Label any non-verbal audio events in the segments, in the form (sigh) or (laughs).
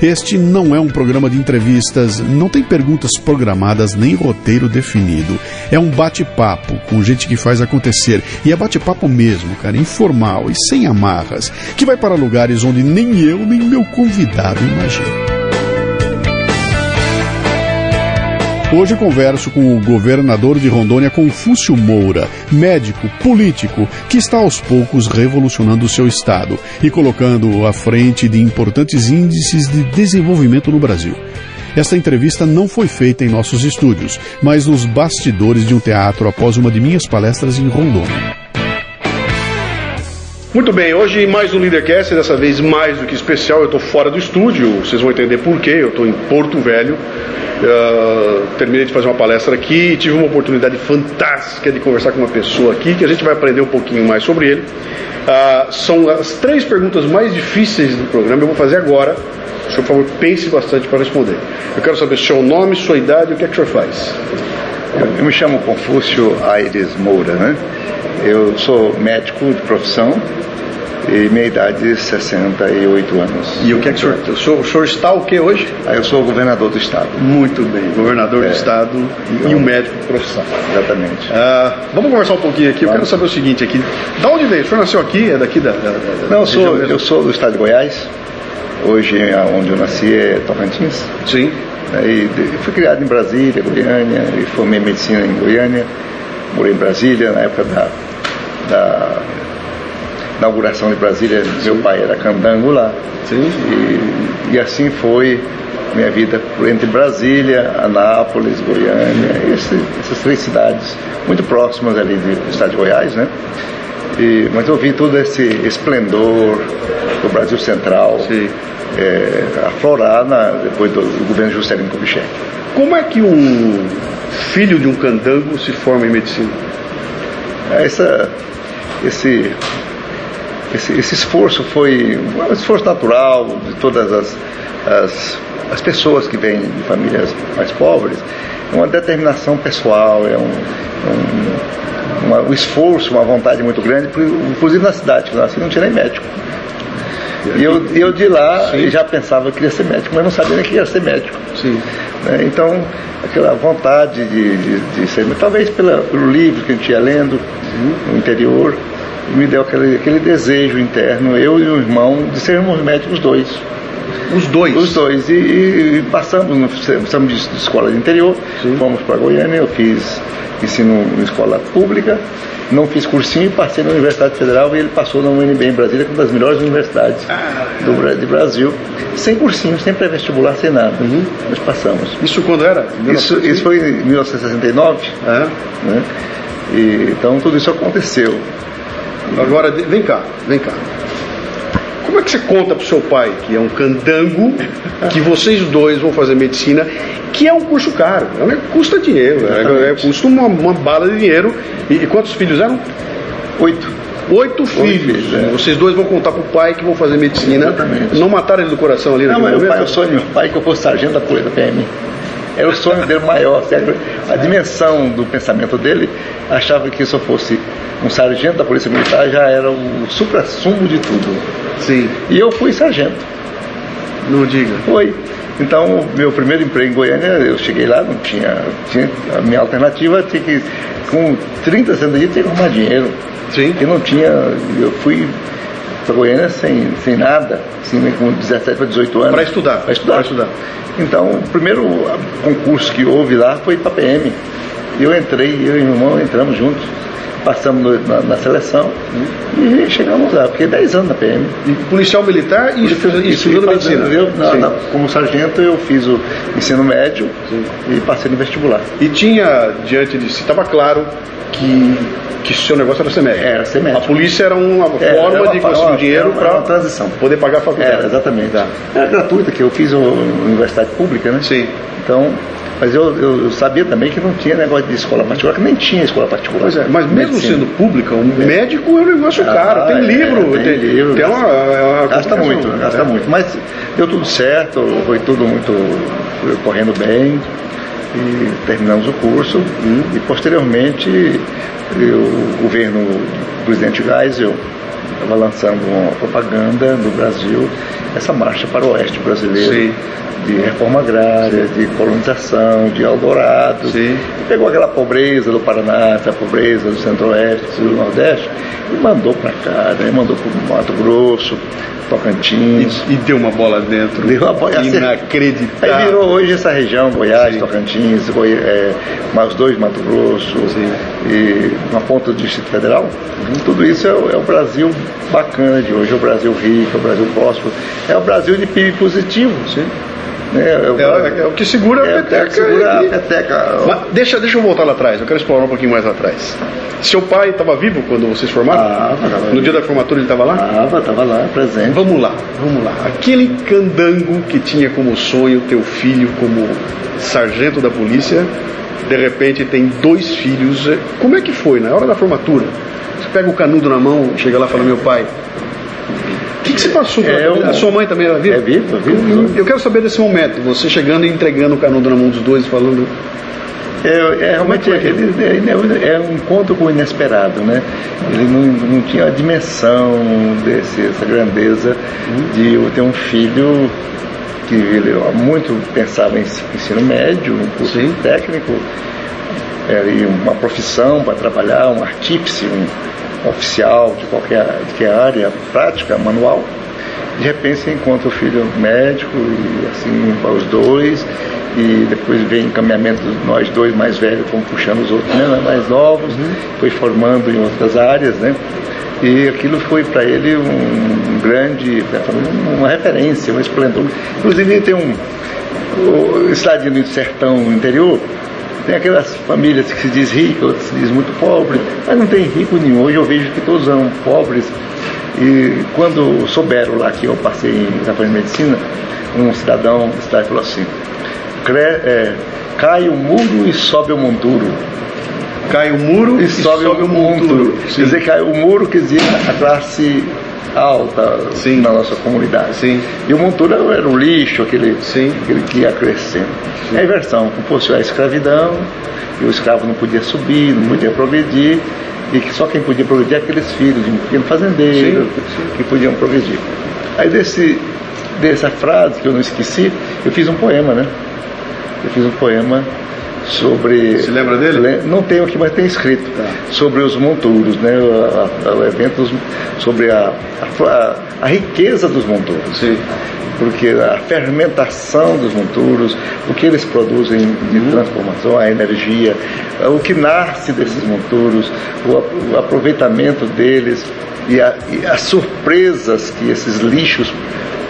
Este não é um programa de entrevistas, não tem perguntas programadas nem roteiro definido. É um bate-papo com gente que faz acontecer. E é bate-papo mesmo, cara, informal e sem amarras, que vai para lugares onde nem eu nem meu convidado imaginam. Hoje converso com o governador de Rondônia, Confúcio Moura, médico, político, que está aos poucos revolucionando o seu estado e colocando-o à frente de importantes índices de desenvolvimento no Brasil. Esta entrevista não foi feita em nossos estúdios, mas nos bastidores de um teatro após uma de minhas palestras em Rondônia. Muito bem, hoje mais um Leadercast, dessa vez mais do que especial. Eu estou fora do estúdio, vocês vão entender por quê. Eu estou em Porto Velho. Uh, terminei de fazer uma palestra aqui e tive uma oportunidade fantástica de conversar com uma pessoa aqui que a gente vai aprender um pouquinho mais sobre ele. Uh, são as três perguntas mais difíceis do programa. Eu vou fazer agora. O senhor, por favor, pense bastante para responder. Eu quero saber seu nome, sua idade e o que é que o senhor faz. Eu, me chamo Confúcio Aires Moura, né? Eu sou médico de profissão e minha idade é 68 anos. E o que é que o senhor, o senhor, o senhor está o que hoje? Ah, eu sou governador do estado. Muito bem, governador é. do estado e, um médico de profissão. Exatamente. Ah, vamos conversar um pouquinho aqui. Eu quero saber o seguinte aqui. Da onde veio? O senhor nasceu aqui? É daqui da. da, da Não, eu sou, eu sou do estado de Goiás. Hoje, onde eu nasci é Tocantins. Sim. E fui criado em Brasília, Goiânia, e formei medicina em Goiânia. Morei em Brasília na época da, da inauguração de Brasília, Sim. meu pai era candango lá. Sim. E, e assim foi minha vida entre Brasília, Anápolis, Goiânia, esse, essas três cidades muito próximas ali do estado de Goiás, né? E, mas eu vi todo esse esplendor do Brasil Central é, aflorar na, depois do, do governo Juscelino Kubitschek. Como é que um filho de um candango se forma em medicina? Essa, esse esse, esse esforço foi um esforço natural de todas as, as, as pessoas que vêm de famílias mais pobres, é uma determinação pessoal, é um, um, uma, um esforço, uma vontade muito grande, inclusive na cidade, que eu nasci não tinha nem médico. E eu, eu de lá já pensava que queria ser médico, mas não sabia nem que ia ser médico. Né? Então, aquela vontade de, de, de ser, talvez pela, pelo livro que a gente ia lendo no interior, me deu aquele, aquele desejo interno, eu e o irmão, de sermos médicos dois. Os dois? Os dois. E, e passamos, passamos de, escola de interior, Sim. fomos para Goiânia, eu fiz ensino em escola pública, não fiz cursinho, passei na Universidade Federal e ele passou na UNB em Brasília, que é uma das melhores universidades ah, do, de Brasil, sem cursinho, sem pré-vestibular, sem nada. Uhum. Nós passamos. Isso quando era? Isso, isso foi em 1969. Ah. Né? E, então tudo isso aconteceu. Agora, vem cá, vem cá. Como é que você conta pro seu pai, que é um candango, que vocês dois vão fazer medicina, que é um curso caro, né? custa dinheiro, é, é, custa uma, uma, bala de dinheiro. E, e, quantos filhos eram? Oito. Oito filhos. é. Vocês dois vão contar pro pai que vão fazer medicina. Exatamente. Não mataram ele do coração ali Não, mas meu pai, o sonho meu pai é que eu fosse sargento da Polícia PM. Era o sonho dele maior. Certo? A dimensão do pensamento dele achava que se eu fosse um sargento da Polícia Militar já era o supra-sumo de tudo. Sim. E eu fui sargento. Não diga. Foi. Então, meu primeiro emprego em Goiânia, eu cheguei lá, não tinha. tinha a minha alternativa tinha que, com 30 centavos, tinha que arrumar dinheiro. Sim. E não tinha. Eu fui para Goiânia sem, sem nada, assim, com 17 para 18 anos. Para estudar. Para estudar. Estudar. Então, o primeiro concurso que houve lá foi para PM. Eu entrei, eu e meu irmão entramos juntos passamos no, na, na, seleção e chegamos lá. Fiquei 10 anos na PM. E policial militar e, e, estudando medicina? Eu, na, na, como sargento eu fiz o ensino médio Sim. e passei no vestibular. E tinha, diante de si, estava claro que que seu negócio era ser médico. Era ser médico. A polícia era uma era, forma era de conseguir dinheiro para transição. poder pagar a faculdade. Era, exatamente. Tá. Era gratuita, que eu fiz uma universidade pública, né? Sim. Então, Mas eu, eu, eu, sabia também que não tinha negócio de escola particular, que nem tinha escola particular. Pois é, mas mesmo Medicina. sendo pública, um é. médico é um negócio ah, caro, tem é, livro, tem, tem, livro. Tem uma, uma gasta muito, né? gasta muito. Mas deu tudo certo, foi tudo muito correndo bem e terminamos o curso e posteriormente eu, o governo do presidente Geisel estava lançando uma propaganda no Brasil, essa marcha para o oeste brasileiro, Sim. de reforma agrária, de colonização, de Eldorado. Sim. Pegou aquela pobreza do Paraná, essa pobreza do Centro-Oeste, do Nordeste, e mandou para cá, né? mandou para o Mato Grosso, Tocantins. E, e, deu uma bola dentro. Deu uma bola inacreditável. Aí virou hoje essa região, Goiás, Sim. Tocantins, Goi é, mais dois Mato Grosso, Sim. e uma ponta do Distrito Federal. Tudo isso é, é, o Brasil bacana de hoje, é o Brasil rico, é o Brasil próspero, é o Brasil de PIB positivo. Sim. É, é, o, é, é, o que segura a peteca. É segura a peteca. Mas deixa, deixa eu voltar lá atrás, eu quero explorar um pouquinho mais lá atrás. Seu pai estava vivo quando vocês formaram? Ah, no vivo. dia da formatura ele estava lá? Estava, estava lá, presente. Vamos lá, vamos lá. Aquele candango que tinha como sonho teu filho como sargento da polícia, de repente tem dois filhos. Como é que foi na hora da formatura? Pega o canudo na mão, chega lá e fala, meu pai, o que, que você passou? É, eu, a sua mãe também era viva? É viva, viva. Eu quero saber desse momento, você chegando e entregando o canudo na mão dos dois, falando. É, é, realmente é, é, é, um encontro com o inesperado, né? Ele não, não tinha a dimensão dessa grandeza de eu ter um filho que ele muito pensava em ensino médio, um curso Sim. técnico, uma profissão para trabalhar, um artífice, um, oficial de qualquer, de qualquer área prática, manual. De repente você encontra o filho médico e assim para os dois, e depois vem encaminhamento de nós dois mais velhos, como puxando os outros né, mais novos, uhum. foi formando em outras áreas, né? E aquilo foi para ele um grande, uma referência, um esplendor. Inclusive tem um, o estadinho do sertão interior, tem aquelas famílias que se diz rica, outras se diz muito pobre, mas não tem rico nenhum. Hoje eu vejo que todos são pobres. E quando souberam lá que eu passei em de Medicina, um cidadão da cidade falou assim: é, cai o muro e sobe o monturo. Cai o muro e, e sobe, sobe, o monturo. Quer dizer, cai o muro, quer dizer, a classe alta Sim. na nossa comunidade. Sim. E o monturo era o lixo, aquele, Sim. aquele que ia crescendo. Sim. A inversão, fosse a escravidão, e o escravo não podia subir, não podia progredir, e que só quem podia progredir é aqueles filhos de um pequeno fazendeiro que podiam progredir. Aí desse, dessa frase que eu não esqueci, eu fiz um poema, né? Eu fiz um poema sobre. Se lembra dele? Não tenho aqui, mas tem escrito. Tá. Sobre os monturos, né? O, evento sobre a, a, a, riqueza dos monturos. Sim. Porque a fermentação dos monturos, o que eles produzem de uhum. transformação, a energia, o que nasce desses monturos, o, o aproveitamento deles e, a, e as surpresas que esses lixos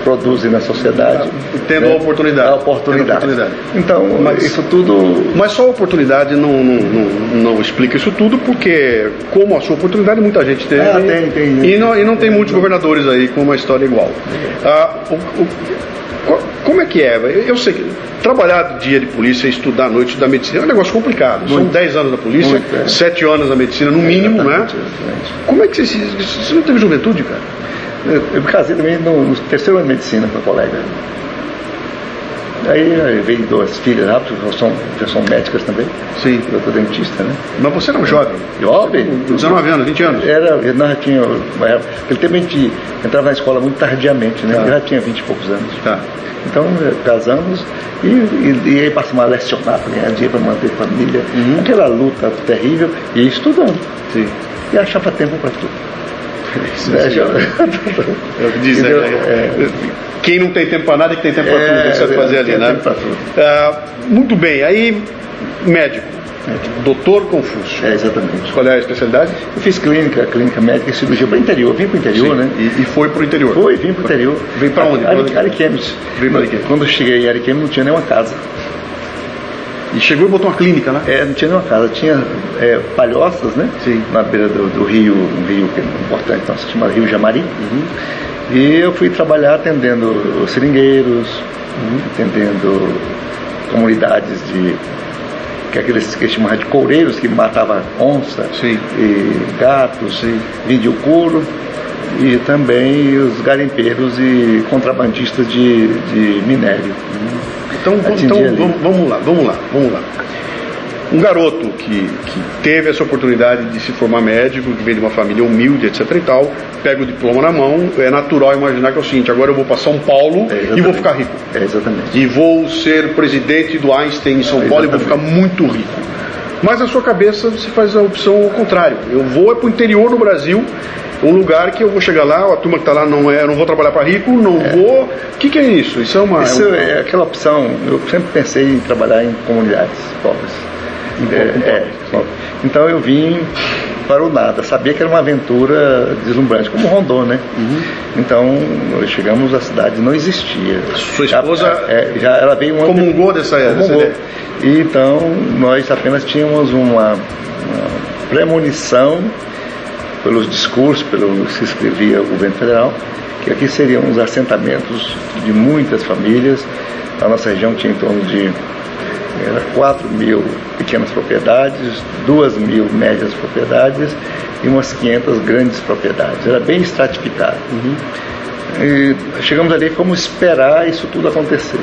produzem na sociedade. Tendo né? a oportunidade. A oportunidade. oportunidade. Então, mas, isso tudo. Mas só a oportunidade não, não, não, não, explica isso tudo, porque, como a sua oportunidade, muita gente teve. Ah, tem, tem. E não, e não tem muitos governadores aí com uma história igual. Ah, o, o, como é que é? Eu sei que trabalhar dia de polícia, estudar à noite, estudar medicina é um negócio complicado. Muito. São 10 anos da polícia, Muito, é. 7 anos da medicina, no mínimo, né? Como é que você, você não teve juventude, cara? Eu, eu me casei também no, no, terceiro ano de medicina com a colega. Aí, veio duas filhas rápido, já são, já são médicas também. Sim. Eu sou dentista, né? Mas você era um jovem? Jovem? 19 anos, 20 anos? Era, nós já tinha Aquele tempo a gente entrava na escola muito tardiamente, né? Tá. Eu já tinha 20 e poucos anos. Tá. Então eh, casamos e, e, e aí passamos a lecionar para ganhar dinheiro, para manter família. Uhum. Aquela luta terrível e estudando. Sim. E achava tempo para tudo. É o que diz, né? É, quem não tem tempo para nada é que tem tempo para tudo, é, você vai fazer ali, né? Ah, muito bem, aí médico. Doutor Confúcio. É, exatamente. Qual é a especialidade? Eu fiz clínica, clínica médica e cirurgia para o interior. Vim para o interior, Sim. né? E, e foi para o interior? Foi, vim para o interior. Veio para onde? Ariquemes. Veio para Ariquemes. Quando eu cheguei em Ariquemes não tinha nenhuma casa. E chegou e botou uma clínica lá? É, não tinha nenhuma casa, tinha é, palhoças, né? Sim. Na beira do, do, rio, um rio que é importante, então se chama Rio Jamari. Uhum. E eu fui trabalhar atendendo os seringueiros, uhum. atendendo comunidades de que é aqueles que chamavam de coureiros que matavam onça Sim. e gatos, e vendiam couro e também os garimpeiros e contrabandistas de, de minério. Então, Atingia então vamos, vamos lá, vamos lá, vamos lá. Um garoto que, que teve essa oportunidade de se formar médico, que veio de uma família humilde, etc e tal, pega o diploma na mão, é natural imaginar que é o seguinte, agora eu vou para São Paulo É, e vou ficar rico. É, exatamente. E vou ser presidente do Einstein em São Paulo e vou ficar muito rico. Mas na sua cabeça você faz a opção ao contrário. Eu vou é para o interior do Brasil, um lugar que eu vou chegar lá, a turma que está lá não é, não vou trabalhar para rico, não vou. O que, que é isso? Isso é uma. Isso é um- é aquela opção, eu sempre pensei em trabalhar em comunidades pobres. É, é, pobres, então eu vim para o nada, sabia que era uma aventura deslumbrante, como Rondon, né? Uhum. Então nós chegamos à cidade, não existia. Sua esposa já, é, já ela veio um comungou dessa, dessa Comungou. ideia. E então nós apenas tínhamos uma, uma premonição pelos discursos, pelo que se escrevia o governo federal, que aqui seriam os assentamentos de muitas famílias. A nossa região tinha em torno de era 4 mil pequenas propriedades, 2 mil médias propriedades e umas 500 grandes propriedades. Era bem estratificado. E chegamos ali como esperar isso tudo acontecer.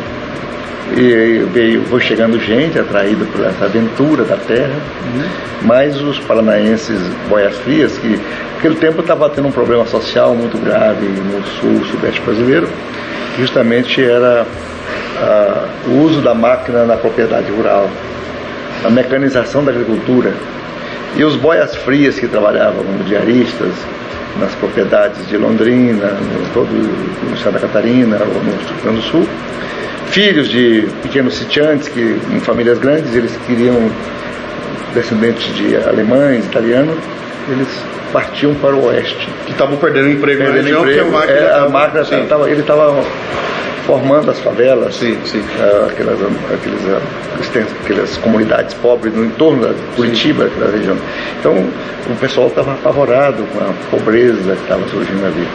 E veio, foi chegando gente atraída por essa aventura da terra, mas os paranaenses boias frias, que naquele tempo estava tendo um problema social muito grave no sul, sudeste brasileiro, justamente era ah, o uso da máquina na propriedade rural, a mecanização da agricultura. E os boias frias que trabalhavam como diaristas nas propriedades de Londrina, no todo no Santa Catarina ou no Rio Grande do Sul, filhos de pequenos sitiantes que em famílias grandes eles queriam descendentes de alemães, italianos, eles partiam para o oeste. Que estavam perdendo emprego na Perdendo região, porque a emprego, máquina. é, a máquina sim, tava, ele estava formando as favelas, sim, sim. ah, aquelas, aqueles, aqueles- aquelas comunidades pobres no entorno da Curitiba, aquela região. Então o pessoal estava apavorado com a pobreza que estava surgindo ali.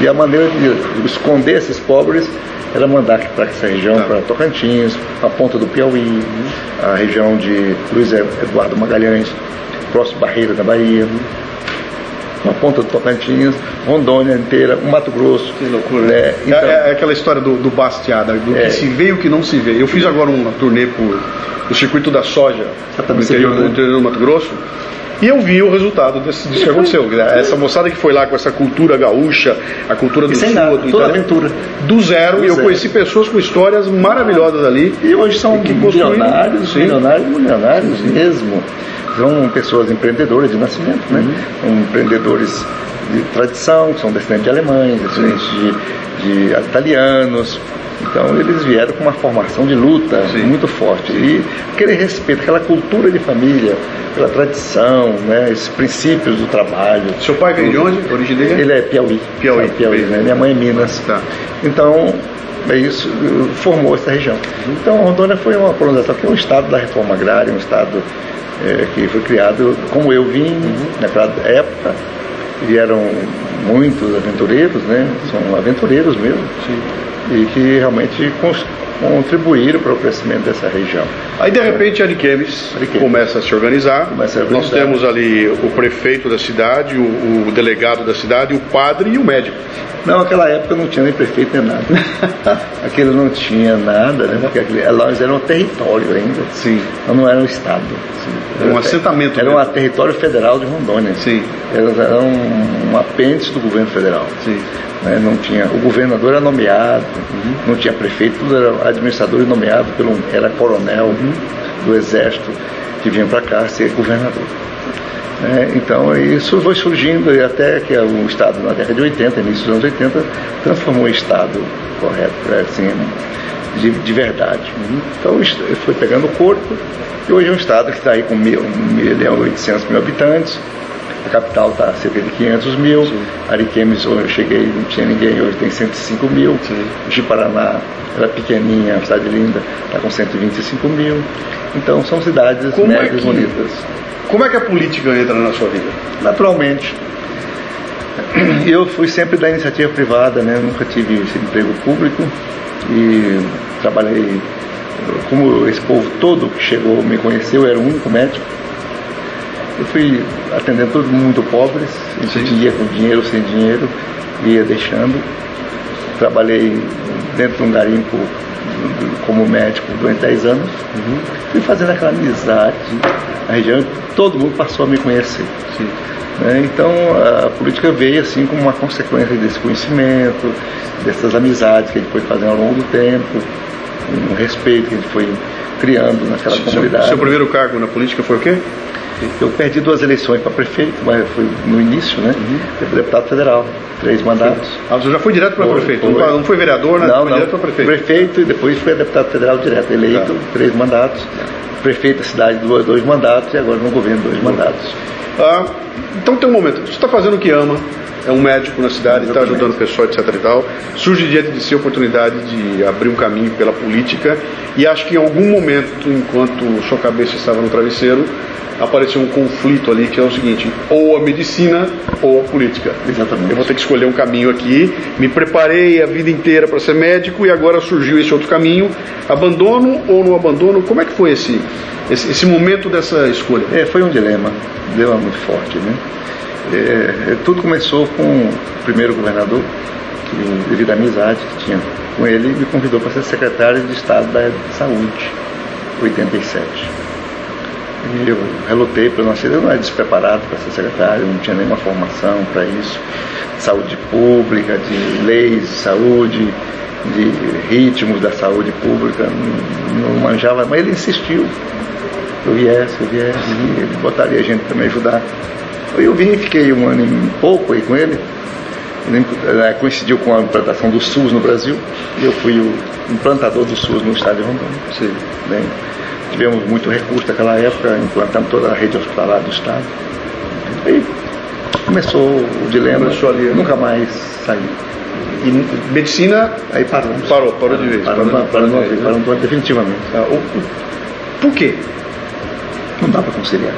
E a maneira de esconder esses pobres era mandar para essa região, Tá. para Tocantins, a ponta do Piauí, a região de Luiz Eduardo Magalhães, próximo Barreira da Bahia, a ponta do Tocantins, Rondônia inteira, o Mato Grosso. Que loucura. né? É, Então, é aquela história do, do bastiada, do É. que se vê e o que não se vê. Eu fiz agora uma turnê por o circuito da soja no Você interior, viu, né? do interior do Mato Grosso. E eu vi o resultado desse, disso que aconteceu. Essa moçada que foi lá com essa cultura gaúcha, a cultura do sul, nada, do toda aventura. Do zero, Do e eu zero. conheci pessoas com histórias maravilhosas ali. E hoje são que milionários, Sim. milionários, milionários mesmo. São pessoas empreendedoras de nascimento, né? Uhum. Empreendedores de tradição, que são descendentes de alemães, descendentes de, de italianos. Então eles vieram com uma formação de luta Sim. muito forte. E aquele respeito, aquela cultura de família, pela tradição, né? esses princípios do trabalho. Seu pai veio de onde? Origem dele? Ele é Piauí. Piauí. É Piauí, né? Minha mãe é Minas. Tá. Então, é isso formou essa região. Então, Rondônia foi uma colonização que é um estado da reforma agrária, um estado eh, que foi criado, como eu vim naquela época, vieram muitos aventureiros, né? São aventureiros mesmo. E que realmente cons- contribuíram para o crescimento dessa região. Aí de repente Ariquemes Ariquemes. começa a se organizar. Começa a Nós organizar. temos ali o prefeito da cidade, o, o delegado da cidade, o padre e o médico. Não, naquela época não tinha nem prefeito nem nada. (laughs) Aquilo não tinha nada, né? Porque aquele, nós era um território ainda. Sim. Então não era um estado. Era um assentamento Era um território federal de Rondônia. Sim. Era, era um, um apêndice do governo federal. Sim. né? Não tinha, o governador era nomeado, não tinha prefeito, tudo era administrador nomeado pelo era coronel do exército que vinha para cá ser governador. né? então isso foi surgindo e até que o Estado na década de 80, início dos anos 80, transformou em Estado correto, é, assim, de, de verdade. Então isso foi pegando corpo e hoje é um Estado que está aí com mil, 1 milhão e 800 mil habitantes, a capital está cerca de 500 mil. Ariquemes, onde eu cheguei, não tinha ninguém, hoje tem 105 mil. Ji-Paraná era pequenininha, uma cidade linda, está com 125 mil. Então são cidades Como é médias que- bonitas. Como é que a política entra na sua vida? Naturalmente. Eu fui sempre da iniciativa privada, né? nunca tive esse emprego público e trabalhei como esse povo todo que chegou me conheceu, eu era o único médico. Eu fui atendendo todo mundo pobres, dia com dinheiro, sem dinheiro, ia deixando. Trabalhei dentro de um garimpo como médico durante 10 anos. Uhum. Fui fazendo aquela amizade na região, todo mundo passou a me conhecer. Né? Então a política veio assim como uma consequência desse conhecimento, dessas amizades que a gente foi fazendo ao longo do tempo, um respeito que a gente foi criando naquela seu, comunidade. Seu primeiro cargo na política foi o quê? Eu perdi duas eleições para prefeito, mas foi no início, né? Uhum. Eu fui deputado federal, três mandatos. Ah, você já foi direto para prefeito? Foi. Não foi vereador, né? Não, foi não. direto para prefeito. Prefeito e depois fui deputado federal direto, eleito, tá. três mandatos. Prefeito da cidade, dois, dois mandatos e agora no governo, dois mandatos. Ah, então tem um momento, você está fazendo o que ama, é um médico na cidade, está ajudando o pessoal, etc e tal. Surge diante de si a oportunidade de abrir um caminho pela política e acho que em algum momento, enquanto sua cabeça estava no travesseiro, apareceu um conflito ali que é o seguinte: ou a medicina ou a política. Exatamente. Eu vou ter que escolher um caminho aqui. Me preparei a vida inteira para ser médico e agora surgiu esse outro caminho. Abandono ou não abandono? Como é que foi esse, esse, esse momento dessa escolha? É, foi um dilema, um dilema muito forte, né? É, é, tudo começou com o primeiro governador, que, devido à amizade que tinha com ele, me convidou para ser secretário de Estado da Saúde, 87. E eu relutei para não ser, eu não era despreparado para ser secretário, não tinha nenhuma formação para isso, saúde pública, de leis de saúde, de ritmos da saúde pública, não, não manjava, mas ele insistiu. Eu viesse, eu viesse, ele botaria gente para me ajudar. Eu vim e fiquei um ano e pouco aí com ele. Né, coincidiu com a implantação do SUS no Brasil. Eu fui o implantador do SUS no estado de Rondônia. Sim. Bem, tivemos muito recurso naquela época, implantamos toda a rede hospitalar do estado. Aí começou o dilema, começou ali, nunca mais saí. E medicina? Aí parou. Parou, parou de vez. Parou, parou, parou, parou, de vez, parou definitivamente. Ah, o, por quê? Não dá para conciliar.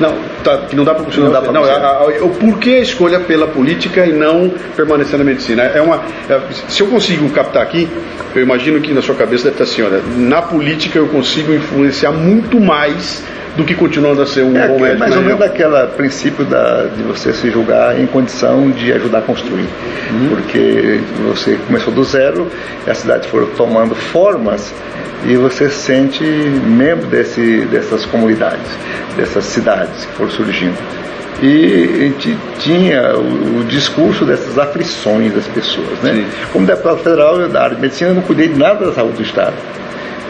Não, tá, que não dá para. Não, dá pra não a, a, o porquê a escolha pela política e não permanecer na medicina? É uma, é, se eu consigo captar aqui, eu imagino que na sua cabeça deve estar assim, olha, na política eu consigo influenciar muito mais do que continuando a ser um é, bom médico. É mais ou menos aquele princípio da, de você se julgar em condição de ajudar a construir. Uhum. Porque você começou do zero, a cidade foi tomando formas e você se sente membro desse, dessas comunidades, dessas cidades que foram surgindo. E a gente tinha o, o discurso dessas aflições das pessoas. Né? Como deputado federal da área de medicina, eu não cuidei de nada da saúde do Estado.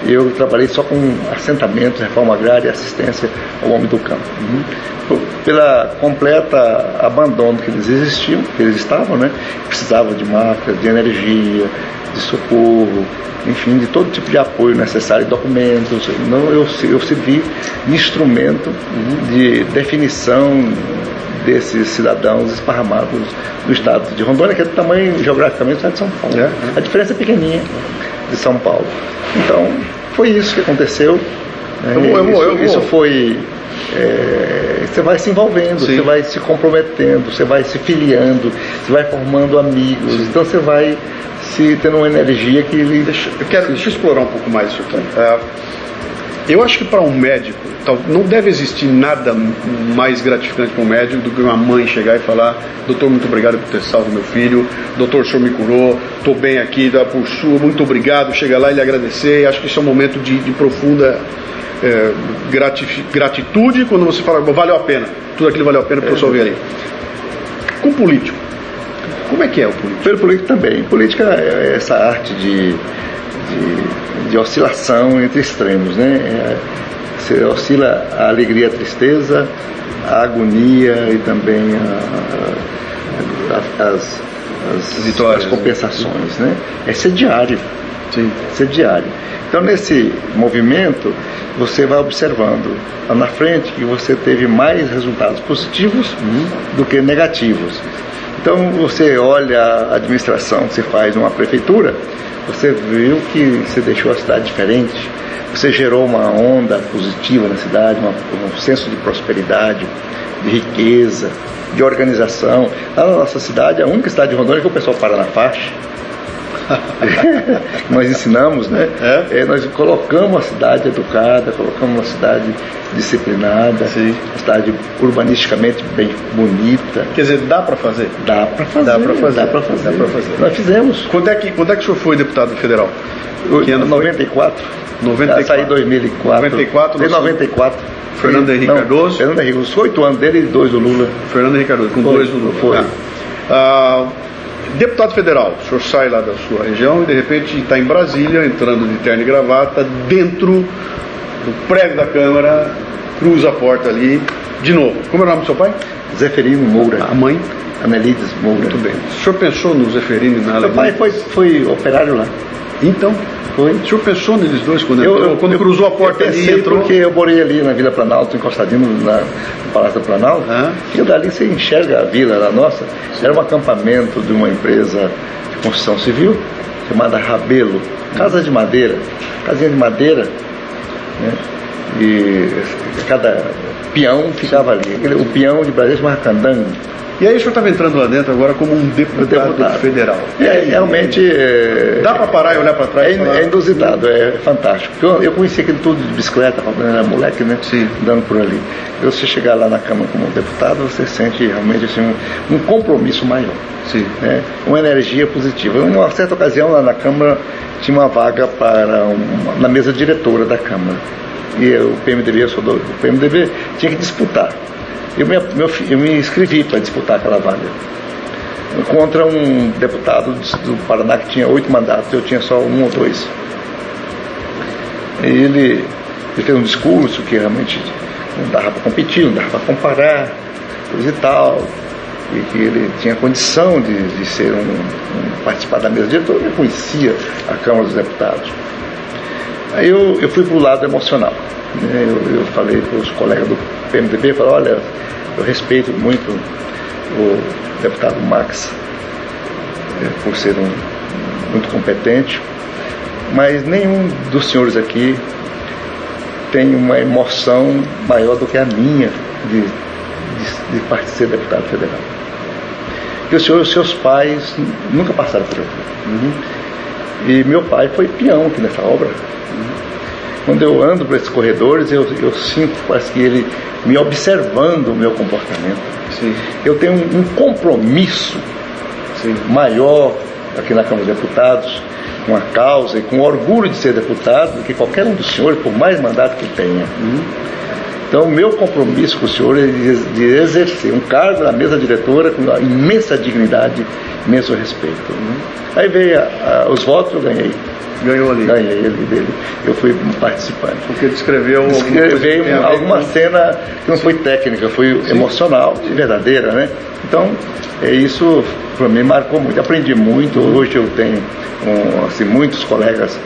Eu trabalhei só com assentamentos, reforma agrária e assistência ao homem do campo. Uhum. Pela completa abandono que eles existiam, que eles estavam, né? Precisavam de máquinas, de energia, de socorro, enfim, de todo tipo de apoio necessário, documentos. Não, eu, eu servi de instrumento uhum. de definição desses cidadãos esparramados no estado de Rondônia, que é do tamanho geograficamente do estado de São Paulo. É. A diferença é pequenininha de São Paulo. Então, foi isso que aconteceu. Né? Eu, eu, isso, eu, isso, foi. É, você vai se envolvendo, Sim. você vai se comprometendo, você vai se filiando, você vai formando amigos, Sim. então você vai se tendo uma energia que. Deixa, eu quero deixa eu explorar um pouco mais isso aqui. É, eu acho que para um médico, não deve existir nada mais gratificante para um médico do que uma mãe chegar e falar: Doutor, muito obrigado por ter salvo meu filho, doutor, o senhor me curou, estou bem aqui, dá por sua, muito obrigado. Chega lá e lhe agradecer. Acho que isso é um momento de, de profunda é, gratitude quando você fala: valeu a pena, tudo aquilo valeu a pena para eu ver ali. Com político, como é que é o político? Pelo político também. Política é essa arte de, de, de oscilação entre extremos, né? Você oscila a alegria, a tristeza, a agonia e também a, a, as, as, Vitórias, as compensações, né? Esse é diário. Sim. Esse é diário. Então, nesse movimento, você vai observando lá na frente que você teve mais resultados positivos uhum. do que negativos. Então, você olha a administração que você faz numa prefeitura, você viu que você deixou a cidade diferente, você gerou uma onda positiva na cidade, uma, um senso de prosperidade, de riqueza, de organização. Na nossa cidade, a única cidade de Rondônia que o pessoal para na faixa. (laughs) nós ensinamos, né? É? É, nós colocamos a cidade educada, colocamos uma cidade disciplinada, Sim. uma cidade urbanisticamente bem bonita. Quer dizer, dá para fazer? Dá para fazer, Dá pra fazer. dá para fazer. Dá fazer. Nós fizemos. Quando é que, quando é que o senhor foi deputado federal? Que ano Em foi? 94. 94. Já saí em 2004. 94, Em nós- 94. Fernando Henrique não, Cardoso? Fernando Henrique, os oito anos dele e dois do Lula. Fernando Henrique Cardoso, com Foi, dois no Lula. foi. Ah, deputado federal, o senhor sai lá da sua região e de repente está em Brasília, entrando de terno e gravata, dentro do prédio da Câmara, cruza a porta ali, de novo. Como é o nome do seu pai? Zeferino Moura. A mãe? Anelides Moura. Muito bem. O senhor pensou no Zeferino e na Meu pai foi, foi operário lá. Então, Foi. o senhor pensou neles dois quando, entrou, quando cruzou a porta eu ali entrou? porque eu morei ali na Vila Planalto, encostadinho na, no Palácio do Planalto. Ah. E dali você enxerga a vila lá nossa. Era um acampamento de uma empresa de construção civil chamada Rabelo. Casa de madeira. Casinha de madeira. Né? E cada peão ficava ali. O peão de Brasília chamava Candango. E aí o senhor estava entrando lá dentro agora como um deputado, deputado. federal. É, realmente. é, Dá para parar e olhar para trás? É, e falar, é inusitado, é fantástico. Eu, eu conheci aquilo tudo de bicicleta, quando eu era moleque, né? Sim. Andando por ali. E você chegar lá na Câmara como deputado, você sente realmente assim, um, um compromisso maior. Sim. Né? Uma energia positiva. Em uma certa ocasião, lá na Câmara, tinha uma vaga para uma, na mesa diretora da Câmara. E eu, o PMDB, eu sou do PMDB, tinha que disputar. Eu me, meu eu me inscrevi para disputar aquela vaga contra um deputado do Paraná que tinha oito mandatos, eu tinha só um ou dois. E ele, ele fez um discurso que realmente não dava para competir, não dava para comparar, coisa e tal, e que ele tinha condição de, de ser um, um- participar da mesa diretora, eu conhecia a Câmara dos Deputados. Aí eu, eu fui para o lado emocional. né? Eu, eu falei para os colegas do PMDB, falei, olha, eu respeito muito o deputado Max, eh, por ser um muito competente, mas nenhum dos senhores aqui tem uma emoção maior do que a minha de, de, de ser deputado federal. E senhor, os seus pais nunca passaram por aqui. E meu pai foi peão aqui nessa obra. Quando eu ando por esses corredores, eu, eu sinto parece que ele me observando o meu comportamento. Sim. Eu tenho um, um compromisso Sim. maior aqui na Câmara dos Deputados com a causa e com orgulho de ser deputado do que qualquer um dos senhores, por mais mandato que tenha. Então, o meu compromisso com o senhor é de, de exercer um cargo na mesa diretora com uma imensa dignidade, imenso respeito. Aí veio a- a- os votos, eu ganhei. Ganhou ali. Ganhei ali dele. Eu fui participante. Porque descreveu alguma ver alguma com- cena que não foi técnica, foi emocional e verdadeira, né? Então, é isso para mim marcou muito. Aprendi muito. Hoje eu tenho um, assim, muitos colegas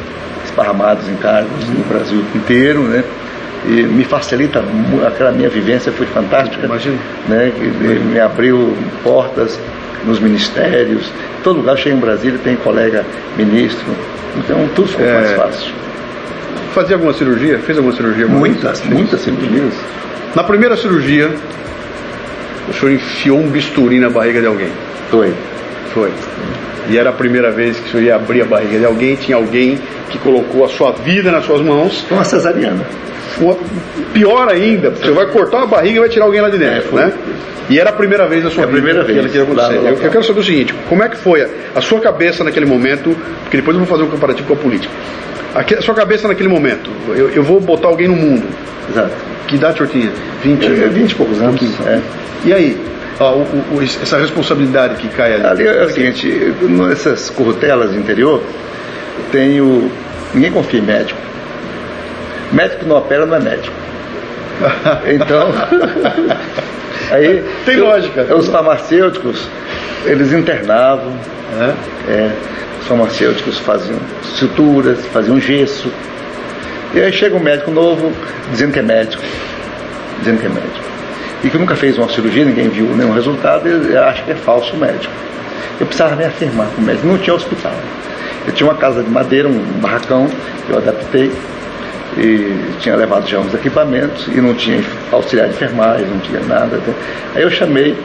esparramados em cargos no Brasil inteiro, né? E me facilita, aquela minha vivência foi fantástica. Imagino. Né? Que me abriu portas nos ministérios. Todo lugar, chego em Brasília, tem colega ministro. Então, tudo ficou É. mais fácil. Fazia alguma cirurgia? Fez alguma cirurgia? Muitas, muitas cirurgias. Na primeira cirurgia, o senhor enfiou um bisturi na barriga de alguém. Foi. Foi. E era a primeira vez que o senhor ia abrir a barriga de alguém, tinha alguém que colocou a sua vida nas suas mãos. Uma cesariana. Uma- pior ainda, você vai cortar uma barriga e vai tirar alguém lá de dentro, É, né? E era a primeira vez da sua É a vida primeira que vez, ia acontecer. Eu, eu quero saber o seguinte, como é que foi a, a sua cabeça naquele momento, porque depois eu vou fazer um comparativo com a política. Aque- A sua cabeça naquele momento, eu, eu vou botar alguém no mundo. Exato. Que idade o senhor tinha? 20 É, 20 e poucos anos. É. E aí, ó, o- o- essa responsabilidade que cai ali. Ali é o seguinte, nessas corrutelas do interior, tem o. Ninguém confia em médico. Médico que não opera não é médico. (laughs) Então. aí. Tem lógica. Os farmacêuticos, eles internavam. É? É, os farmacêuticos faziam suturas, faziam gesso. E aí chega um médico novo dizendo que é médico. Dizendo que é médico. E que nunca fez uma cirurgia, ninguém viu nenhum resultado, ele acha que é falso médico. Eu precisava me afirmar como médico. Não tinha hospital. Eu tinha uma casa de madeira, um barracão, que eu adaptei. E tinha levado já uns equipamentos e não tinha auxiliar de enfermagem, não tinha nada. Aí eu chamei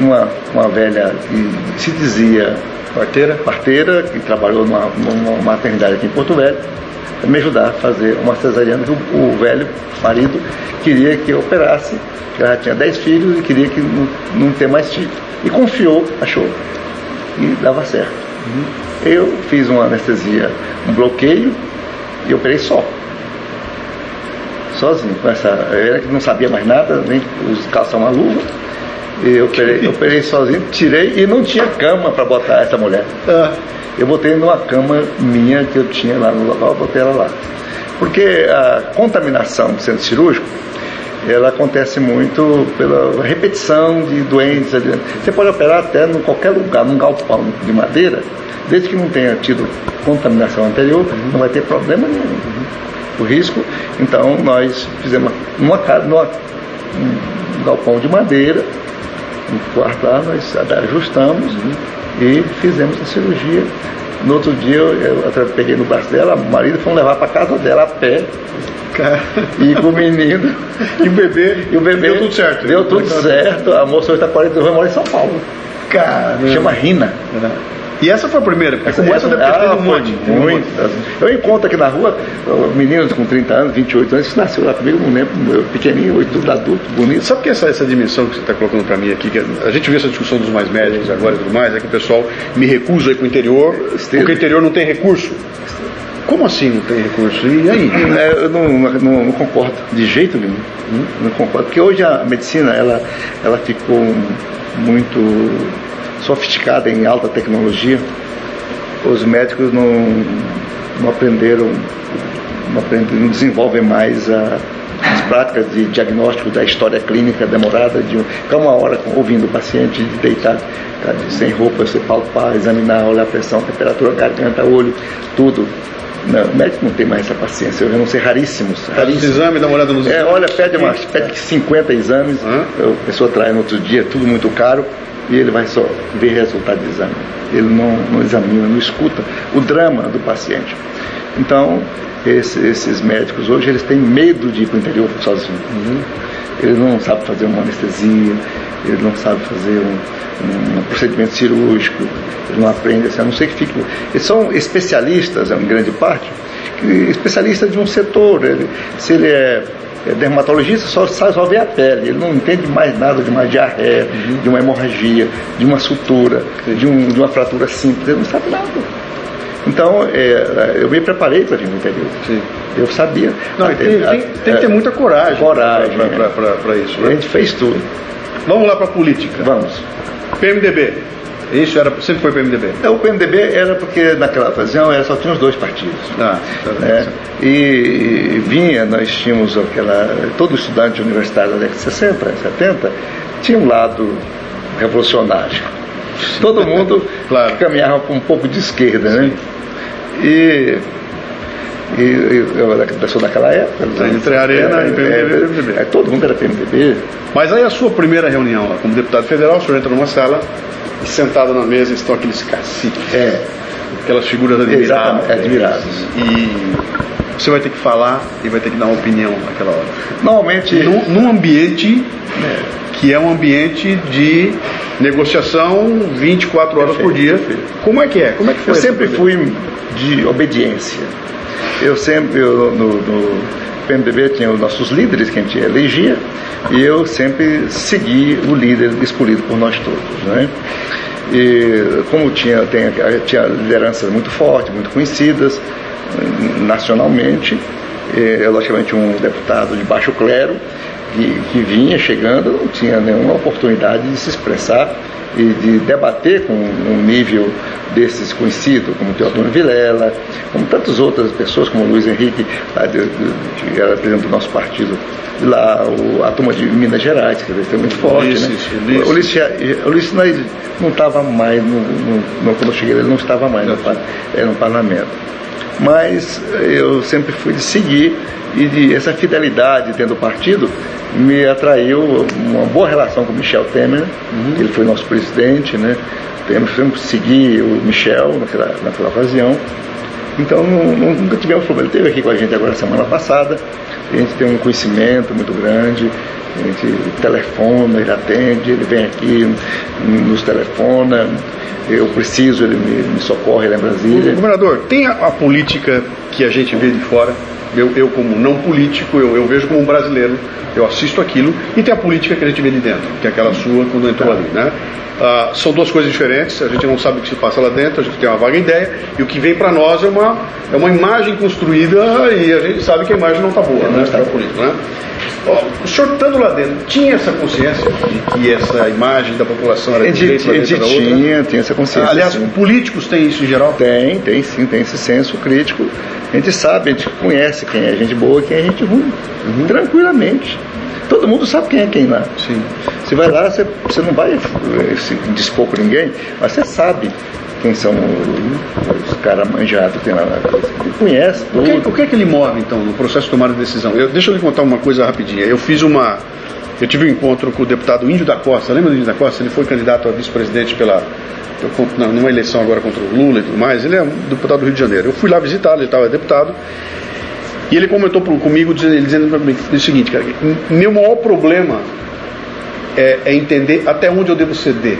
uma, uma velha que se dizia parteira, parteira que trabalhou numa, numa maternidade aqui em Porto Velho, me ajudar a fazer uma cesariana que o, velho marido queria que eu operasse, que ela tinha 10 filhos e queria que não, não ter mais filhos. E confiou, achou, e dava certo. Eu fiz uma anestesia, um bloqueio e operei só sozinho, com essa. Eu não sabia mais nada, nem calçar uma luva. E eu operei, eu operei sozinho, tirei e não tinha cama para botar essa mulher. Ah. Eu botei numa cama minha que eu tinha lá no local, botei ela lá. Porque a contaminação do centro cirúrgico, ela acontece muito pela repetição de doenças. Você pode operar até em qualquer lugar, num galpão de madeira, desde que não tenha tido contaminação anterior, não vai ter problema nenhum o risco. Então nós fizemos numa casa, numa, um galpão de madeira, quarto lá, nós ajustamos e fizemos a cirurgia. No outro dia eu, eu peguei no braço dela, o marido foi levar para casa dela a pé. E com o menino. (laughs) e o bebê. E o bebê. Deu tudo certo. Deu tudo certo. A moça hoje está 42 anos, mora em São Paulo. Cara. Chama Rina. E essa foi a primeira, porque essa, como essa, essa deve ter ah, um monte. Muitas. Eu encontro aqui na rua meninos com 30 anos, 28 anos, que nasceu lá comigo, não lembro, eu, pequenininho, tudo adulto, bonito. Sabe que essa, essa dimensão que você está colocando para mim aqui, que a gente vê essa discussão dos mais médicos agora e tudo mais, é que o pessoal me recusa aí com o interior, Esteiro. porque o interior não tem recurso. Como assim não tem recurso? E aí? É, eu não, não, não, concordo de jeito nenhum. Hum? Não concordo. Porque hoje a medicina ela, ela ficou muito sofisticada em alta tecnologia, os médicos não, não aprenderam, não, aprenderam, não desenvolvem mais a, as práticas de diagnóstico da história clínica demorada, de ficar uma hora ouvindo o paciente deitado, tá, sem roupa, você palpar, examinar, olhar a pressão, temperatura, garganta, olho, tudo. Não, o médico não tem mais essa paciência, eu não sei raríssimos. raríssimos. exame, dá uma olhada nos É, olha, pede, uma, pede 50 exames, Hã? a pessoa traz no outro dia, tudo muito caro, e ele vai só ver resultado de exame. Ele não, não examina, não escuta o drama do paciente. Então, esse, esses médicos hoje, eles têm medo de ir para o interior sozinhos. Uhum. Ele não sabe fazer uma anestesia, ele não sabe fazer um, um, procedimento cirúrgico, ele não aprende assim, a não ser que fique. Eles são especialistas, em grande parte, especialistas de um setor. Ele, se ele é, dermatologista só só ver a pele, ele não entende mais nada de uma diarreia, uhum. de uma hemorragia, de uma sutura, de, um, de, uma fratura simples, ele não sabe nada. Então, é, eu me preparei para vir no interior. Sim. Eu sabia. Não, tem, tem, tem, que ter muita coragem. Coragem. Para é. isso. Né? A gente fez tudo. Vamos lá para a política. Vamos. PMDB. Isso era, sempre foi o PMDB? É, o PMDB era porque naquela ocasião era, só tinha os dois partidos. Ah, tá é, e vinha, nós tínhamos aquela. Todo estudante universitário da década de 60, 70, tinha um lado revolucionário. Todo mundo (laughs) claro. caminhava com um pouco de esquerda, né? E e eu era pessoa daquela época. Entre a Arena é, e PMDB, é, PMDB. É, todo mundo era PMDB. Mas aí a sua primeira reunião lá como deputado federal, o senhor entra numa sala e sentado na mesa estão aqueles caciques. É. Aquelas figuras admiradas. Exatamente, admiradas. E você vai ter que falar e vai ter que dar uma opinião naquela hora. Normalmente. Num, num ambiente é. que é um ambiente de negociação 24 horas perfeito, por dia. Perfeito. Como é que é? Como é que foi? Eu sempre fui de obediência. Eu sempre, eu, no, no PMDB tinha os nossos líderes que a gente elegia, e eu sempre segui o líder escolhido por nós todos. Né? E como tinha, tem, tinha lideranças muito fortes, muito conhecidas nacionalmente, e, logicamente um deputado de baixo clero, que, que vinha chegando, não tinha nenhuma oportunidade de se expressar e de debater com um nível desses conhecidos, como Teodoro Vilela, como tantas outras pessoas, como Luiz Henrique, que era presidente do nosso partido lá, o, a turma de Minas Gerais, que foi muito forte. Ulisses, né? Ulisses. Ulisses, Ulisses não estava mais, no, no, quando eu cheguei, ele não estava mais no, no parlamento mas eu sempre fui de seguir e de essa fidelidade dentro do partido me atraiu uma boa relação com o Michel Temer, uhum. ele foi nosso presidente, né? Temos sempre seguir o Michel naquela, naquela ocasião Então não, nunca tivemos problema. Ele esteve aqui com a gente agora semana passada, a gente tem um conhecimento muito grande, a gente telefona, ele atende, ele vem aqui, nos telefona, eu preciso, ele me, me socorre lá em Brasília. Governador, tem a, a, política que a gente vê de fora, eu, eu como não político, eu, eu, vejo como um brasileiro, eu assisto aquilo, e tem a política que a gente vê de dentro, que é aquela sua quando entrou ali, né? Ah, são duas coisas diferentes, a gente não sabe o que se passa lá dentro, a gente tem uma vaga ideia, e o que vem para nós é uma, é uma imagem construída e a gente sabe que a imagem não está boa, né? Está político, né? O senhor estando lá dentro, tinha essa consciência de que essa imagem da população era diferente da outra? Tinha, tinha essa consciência. Aliás, sim. políticos têm isso em geral? Tem, tem sim, tem esse senso crítico. A gente sabe, a gente conhece quem é gente boa e quem é gente ruim, uhum. tranquilamente. Todo mundo sabe quem é quem lá. Sim. Você vai lá, você, você não vai eh, se dispor com ninguém, mas você sabe quem são os, os caras manjados que tem lá. Ele conhece tudo. O que, o que é que ele move, então, no processo de tomada de decisão? Eu, deixa eu lhe contar uma coisa rapidinha. Eu fiz uma. Eu tive um encontro com o deputado Índio da Costa. Lembra do Índio da Costa? Ele foi candidato a vice-presidente pela numa eleição agora contra o Lula e tudo mais. Ele é um deputado do Rio de Janeiro. Eu fui lá visitá-lo, ele estava deputado. E ele comentou comigo, dizendo, para mim o seguinte, cara, meu maior problema é, é entender até onde eu devo ceder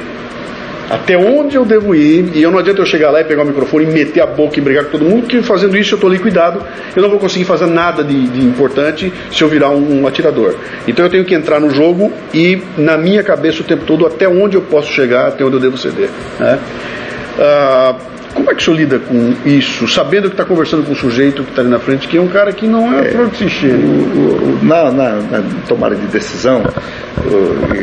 até onde eu devo ir, e eu não adianta eu chegar lá e pegar o microfone e meter a boca e brigar com todo mundo, que fazendo isso eu estou liquidado, eu não vou conseguir fazer nada de, de importante se eu virar um, um, atirador. Então eu tenho que entrar no jogo e na minha cabeça o tempo todo até onde eu posso chegar, até onde eu devo ceder. Né? Ah, como é que o senhor lida com isso, sabendo que está conversando com um sujeito que está ali na frente, que é um cara que não é, é flor de se na, na, na, tomada de decisão,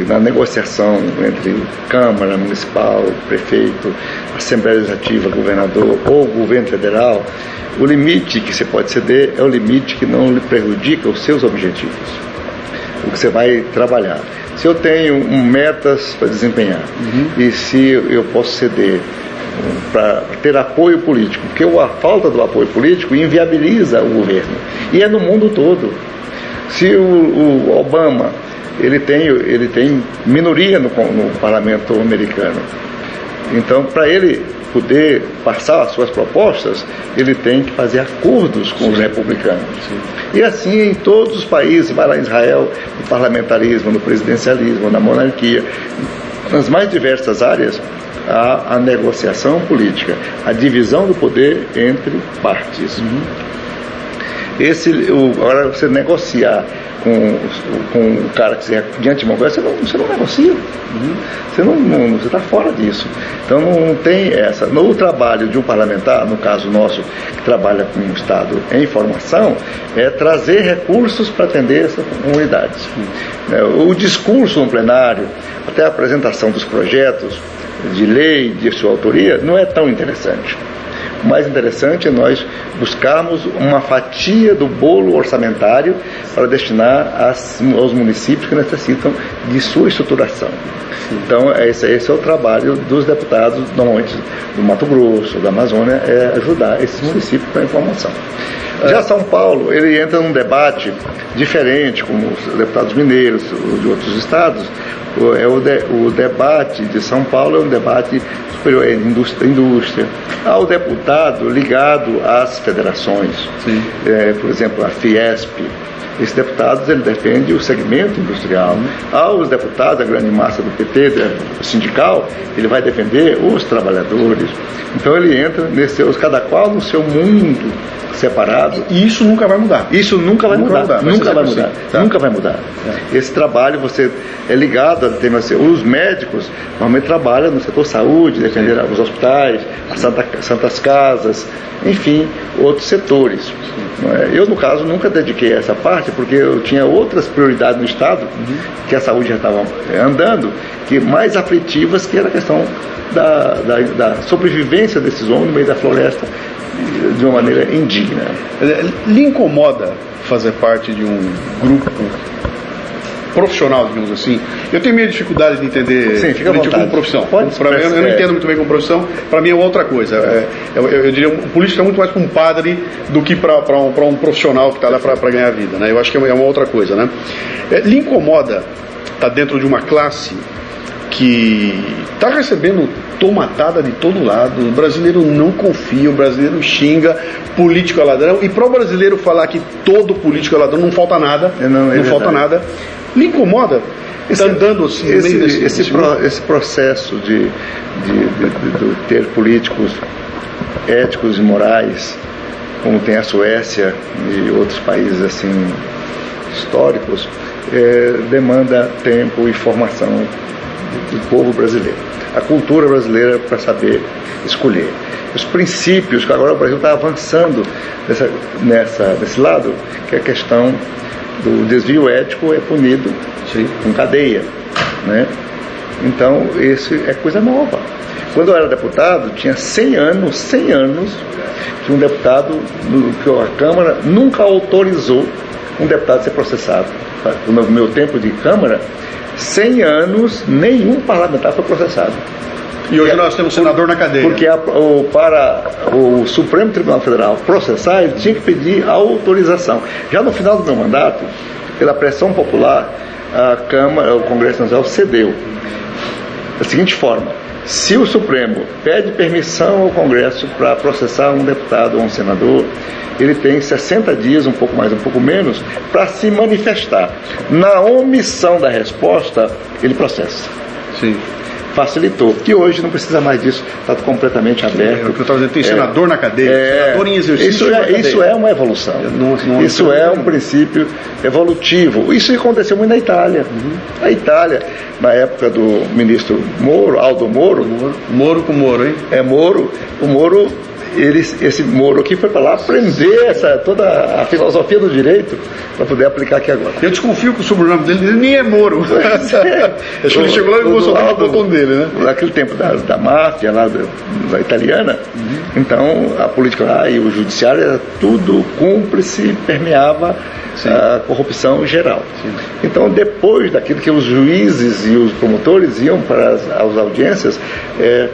na negociação entre Câmara Municipal, prefeito, Assembleia Legislativa, governador ou governo federal, o limite que você pode ceder é o limite que não lhe prejudica os seus objetivos, o que você vai trabalhar. Se eu tenho metas para desempenhar uhum. e se eu posso ceder para ter apoio político, porque a falta do apoio político inviabiliza o governo. E é no mundo todo. Se o, o Obama ele tem, ele tem minoria no, no parlamento americano, então para ele poder passar as suas propostas, ele tem que fazer acordos com Sim. os republicanos. Sim. E assim em todos os países, vai lá em Israel, no parlamentarismo, no presidencialismo, na monarquia, nas mais diversas áreas, a, a negociação política, a divisão do poder entre partes. Uhum. Esse, o, agora você negociar com, com o cara que você de antemão você não, você não negocia. Você não, não você está fora disso. Então não tem essa. No trabalho de um parlamentar, no caso nosso, que trabalha com o Estado em formação, é trazer recursos para atender essas comunidades. Uhum. O discurso no plenário, até a apresentação dos projetos, de lei de sua autoria não é tão interessante. O mais interessante é nós buscarmos uma fatia do bolo orçamentário para destinar às, aos municípios que necessitam de sua estruturação. Então, esse, esse, é o trabalho dos deputados, normalmente do Mato Grosso, da Amazônia, é ajudar esses municípios com a informação. Já São Paulo, ele entra num debate diferente, como os deputados mineiros de outros estados. É o, de, o debate de São Paulo é um debate superior à indústria. indústria. Há o deputado ligado às federações, é, por exemplo, a Fiesp, esses deputados ele defende o segmento industrial. Aos deputados, a grande massa do PT, do sindical, ele vai defender os trabalhadores. Então ele entra nesse, cada qual no seu mundo separado. E isso nunca vai mudar. Isso nunca vai nunca mudar. Vai mudar. Nunca vai mudar. Tá? Nunca vai mudar. É. Esse trabalho você é ligado a determinados. Os médicos normalmente trabalham no setor saúde, defender os hospitais, as santa, santas casas, enfim, outros setores. É? Eu, no caso, nunca dediquei essa parte porque eu tinha outras prioridades no Estado, que a saúde já estava é, andando, que mais aflitivas, que era a questão da, da, da sobrevivência desses homens no meio da floresta de uma maneira indigna. Lhe incomoda fazer parte de um grupo profissional, digamos assim. Eu tenho minha dificuldade de entender Sim, fica político como profissão. Pode pra mim, eu, não entendo muito bem como profissão. Para mim é outra coisa. É, eu, eu, diria, o político é muito mais para um padre do que para um, um profissional que está lá para ganhar vida. Né? Eu acho que é uma, é uma outra coisa. Né? É, lhe incomoda estar tá dentro de uma classe que está recebendo tomatada de todo lado. O brasileiro não confia, o brasileiro xinga, político é ladrão. E para o brasileiro falar que todo político é ladrão, não falta nada. É, não, é não falta nada. Lhe incomoda? Está andando assim, esse, desse, esse, desse pro- esse processo de, de, de- de- ter políticos éticos e morais, como tem a Suécia e outros países assim históricos, eh, demanda tempo e formação do, povo brasileiro. A cultura brasileira para saber escolher. Os princípios, que agora o Brasil está avançando nessa, nessa, nesse lado, que é a questão do desvio ético é punido com cadeia. Né? Então, isso é coisa nova. Quando eu era deputado, tinha 100 anos, 100 anos, que um deputado, que a Câmara nunca autorizou um deputado ser processado. No meu tempo de Câmara, 100 anos, nenhum parlamentar foi processado. E hoje nós temos um senador na cadeia. Porque a- o, para o Supremo Tribunal Federal processar, ele tinha que pedir autorização. Já no final do meu mandato, pela pressão popular, a Câmara, o Congresso Nacional cedeu. Da seguinte forma: se o Supremo pede permissão ao Congresso para processar um deputado ou um senador, ele tem 60 dias, um pouco mais, um pouco menos, para se manifestar. Na omissão da resposta, ele processa Sim. Facilitou. Que hoje não precisa mais disso, está completamente É aberto. o que eu estava dizendo, tem senador na cadeia, É, senador em exercício. isso, é, isso é uma evolução. Não- não- isso é um princípio evolutivo. Isso aconteceu muito na Itália. Uhum. A Itália, na época do ministro Moro, Aldo Moro, Moro com Moro, hein? é Moro, o Moro, ele, esse Moro aqui foi para lá aprender essa, toda a filosofia do direito para poder aplicar aqui agora. Eu desconfio que o sobrenome dele nem é Moro. (laughs) Acho que ele chegou lá e O- o gostou do botão dele, né? Naquele tempo da, da máfia lá da, da italiana, então a política lá e o judiciário era tudo cúmplice, permeava a corrupção geral. Então depois daquilo que os juízes e os promotores iam para as, as audiências é,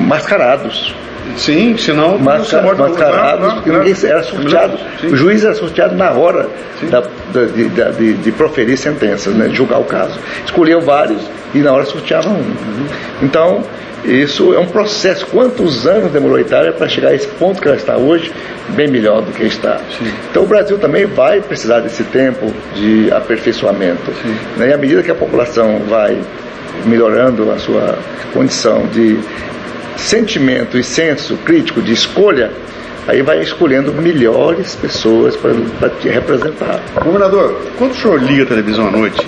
mascarados. Sim, senão não se Masca- morde- mascarados, era sorteado. Sim. O juiz era sorteado na hora da- da- de, da- de- de proferir sentenças, né, de julgar o caso. Escolhiam vários e na hora sorteavam um. Então, isso é um processo. Quantos anos demorou a Itália para chegar a esse ponto que ela está hoje? Bem melhor do que está. Então, o Brasil também vai precisar desse tempo de aperfeiçoamento. Né, E à medida que a população vai melhorando a sua condição de sentimento e senso crítico de escolha, aí vai escolhendo melhores pessoas para te representar. Governador, quando o senhor liga a televisão à noite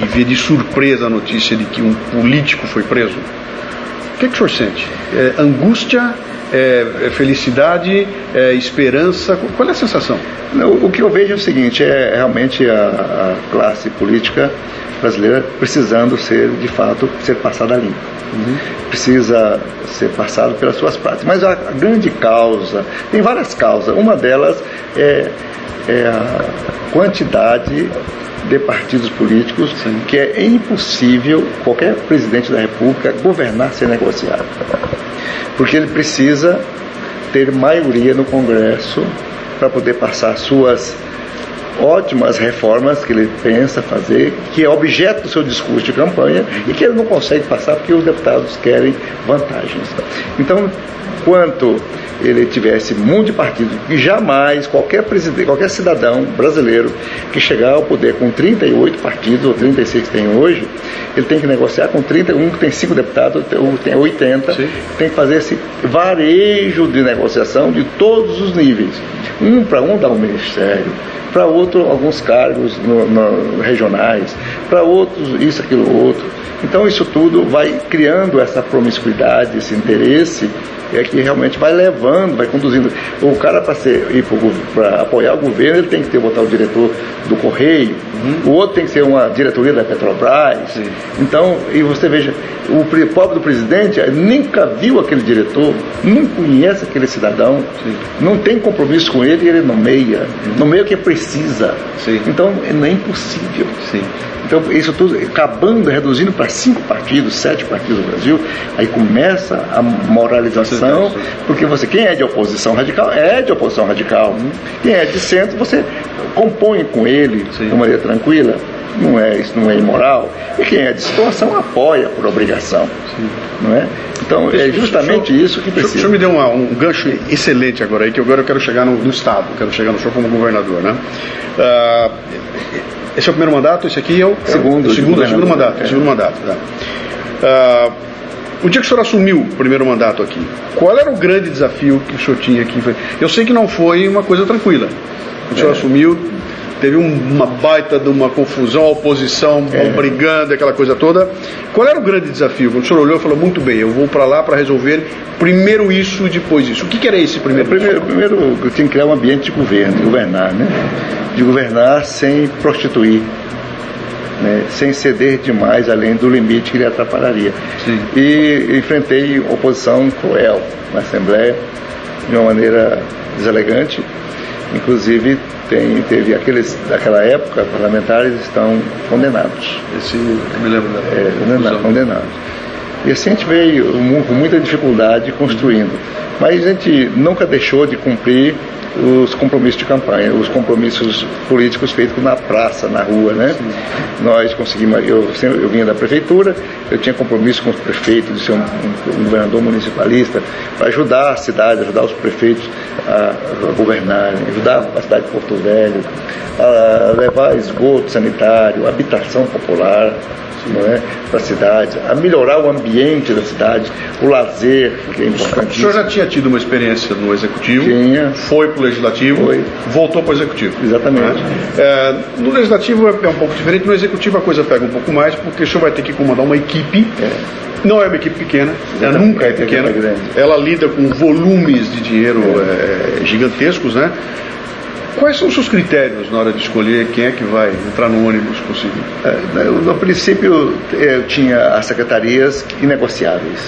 e, e vê de surpresa a notícia de que um político foi preso, o que, que o senhor sente? É angústia? É, é felicidade? É esperança? Qual é a sensação? Não, O que eu vejo é o seguinte, é realmente a, a classe política brasileira precisando ser, de fato, ser passada limpo. Precisa ser passado pelas suas práticas. Mas a, a grande causa, tem várias causas, uma delas é, é a quantidade de partidos políticos que é impossível qualquer presidente da República governar sem negociar. Porque ele precisa ter maioria no Congresso para poder passar suas ótimas reformas que ele pensa fazer, que é objeto do seu discurso de campanha e que ele não consegue passar porque os deputados querem vantagens. Então, enquanto ele tivesse mundo de partidos, e jamais qualquer presidente, qualquer cidadão brasileiro que chegar ao poder com 38 partidos ou 36 que tem hoje, ele tem que negociar com 31 que tem 5 deputados, ou tem 80, Sim. tem que fazer esse varejo de negociação de todos os níveis. Um para um dá um ministério, para outro alguns cargos no- no- regionais, para outros isso, aquilo, outro. Então isso tudo vai criando essa promiscuidade, esse interesse, é que realmente vai levando, vai conduzindo. O cara para ser ir para apoiar o governo, ele tem que ter botar o diretor do Correio, o outro tem que ser uma diretoria da Petrobras. Então, e você veja, o pobre do presidente eh, nunca viu aquele diretor, não conhece aquele cidadão, não tem compromisso com ele e ele nomeia, nomeia o que precisa. Sim. Então, é- não é impossível. Sim. Então, isso tudo, acabando, reduzindo para cinco partidos, sete partidos no Brasil, aí começa a moralização, porque você, quem é de oposição radical, é de oposição radical. Quem é de centro, você compõe com ele Sim. de maneira tranquila não é, isso não é imoral. E quem é de situação apoia por obrigação. Sim. Não é? Então é justamente isso que precisa. O senhor me deu uma, um gancho excelente agora aí, que agora eu quero chegar no, no Estado, quero chegar no senhor como governador. Né? Uh, esse é o primeiro mandato, esse aqui é o segundo, é o segundo, segundo mandato. É. Segundo mandato tá? uh, o dia que o senhor assumiu o primeiro mandato aqui, qual era o grande desafio que o senhor tinha aqui? Eu sei que não foi uma coisa tranquila. O senhor é. assumiu teve uma baita de uma confusão, a oposição é. brigando, aquela coisa toda. Qual era o grande desafio? Quando o senhor olhou e falou, muito bem, eu vou para lá para resolver primeiro isso e depois isso. O que, que era esse primeiro? Primeiro, primeiro eu tinha que criar um ambiente de governo, de governar, né? De governar sem prostituir. Né, sem ceder demais além do limite que lhe atrapalharia. Sim. E enfrentei oposição cruel na Assembleia de uma maneira deselegante, inclusive tem, teve aqueles daquela época, parlamentares estão condenados. Esse eu me lembro da é, condenados, condenados. E assim a gente veio com muita dificuldade construindo. Mas a gente nunca deixou de cumprir os compromissos de campanha, os compromissos políticos feitos na praça, na rua, né? Sim. Nós conseguimos, eu, eu vinha da prefeitura, eu tinha compromisso com os prefeitos de ser um, um, um governador municipalista para ajudar a cidade, ajudar os prefeitos a, a governarem, ajudar a cidade de Porto Velho, a levar esgoto sanitário, habitação popular, é? para a cidade, a melhorar o ambiente da cidade, o lazer, que é importante. O senhor já tinha tido uma experiência no Executivo, tinha. foi para o Legislativo, foi. voltou para o Executivo. Exatamente. Né? É, no Legislativo é um pouco diferente, no Executivo a coisa pega um pouco mais, porque o senhor vai ter que comandar uma equipe. É. Não é uma equipe pequena, ela nunca é, é pequena. Ela lida com volumes de dinheiro é. gigantescos, né? Quais são os seus critérios na hora de escolher quem é que vai entrar no ônibus possível? É, no princípio, eu tinha as secretarias inegociáveis.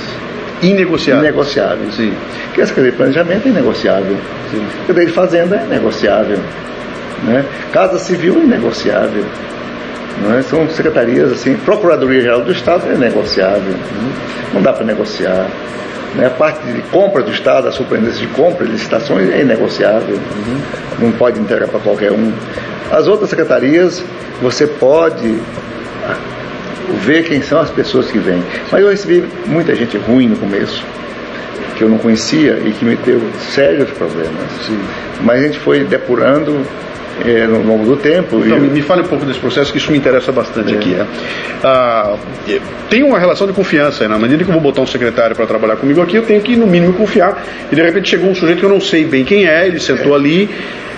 Inegociáveis? Inegociáveis, sim. Porque a Secretaria de Planejamento é inegociável. Sim. A Secretaria de Fazenda é negociável. Né? Casa Civil é negociável. Né? São secretarias assim, Procuradoria Geral do Estado é negociável. Não dá para negociar. Né? A parte de compra do Estado, a superintendência de compra, licitações é inegociável, uhum. não pode entregar para qualquer um. As outras secretarias, você pode ah, ver quem são as pessoas que vêm. Mas eu recebi muita gente ruim no começo, que eu não conhecia e que me deu sérios problemas. Sim. Mas a gente foi depurando é, no longo do tempo. Então, me fale um pouco desse processo, que isso me interessa bastante é. aqui. É. Ah, tem uma relação de confiança, na medida que eu vou botar um secretário para trabalhar comigo aqui, eu tenho que, no mínimo, confiar. E de repente chegou um sujeito que eu não sei bem quem é, ele sentou é. ali.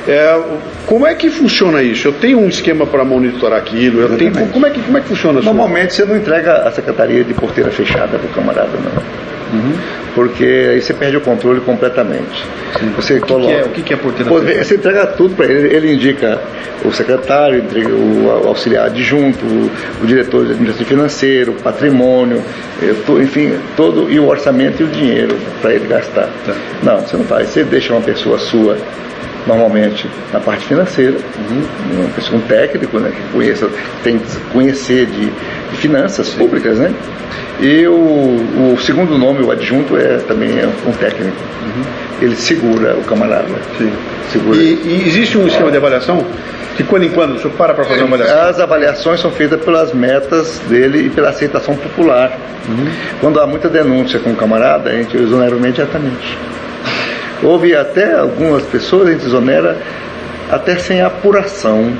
É, como é que funciona isso? Eu tenho um esquema para monitorar aquilo? Eu tenho, como, é que, como é que funciona isso? Normalmente você não entrega a secretaria de porteira fechada para o camarada, não. Uhum. Porque aí você perde o controle completamente. Sim. Você o que coloca. Que é, o que é porteira? Você entrega tudo para ele. Ele indica o secretário, o auxiliar adjunto, o, o diretor de administração financeiro, o patrimônio, enfim, todo, e o orçamento e o dinheiro para ele gastar. Tá. Não, você não faz. Você deixa uma pessoa sua normalmente na parte financeira, uma pessoa, um técnico né, que conheça, tem que conhecer de, de finanças públicas, né? E o, o, segundo nome, o adjunto, é também é um técnico. Uhum. Ele segura o camarada. Sim. Segura. E, e, existe um esquema de avaliação? De quando em quando o senhor para para fazer uma avaliação? As avaliações são feitas pelas metas dele e pela aceitação popular. Uhum. Quando há muita denúncia com o camarada, a gente exonera imediatamente. Houve até algumas pessoas, a gente exonera até sem apuração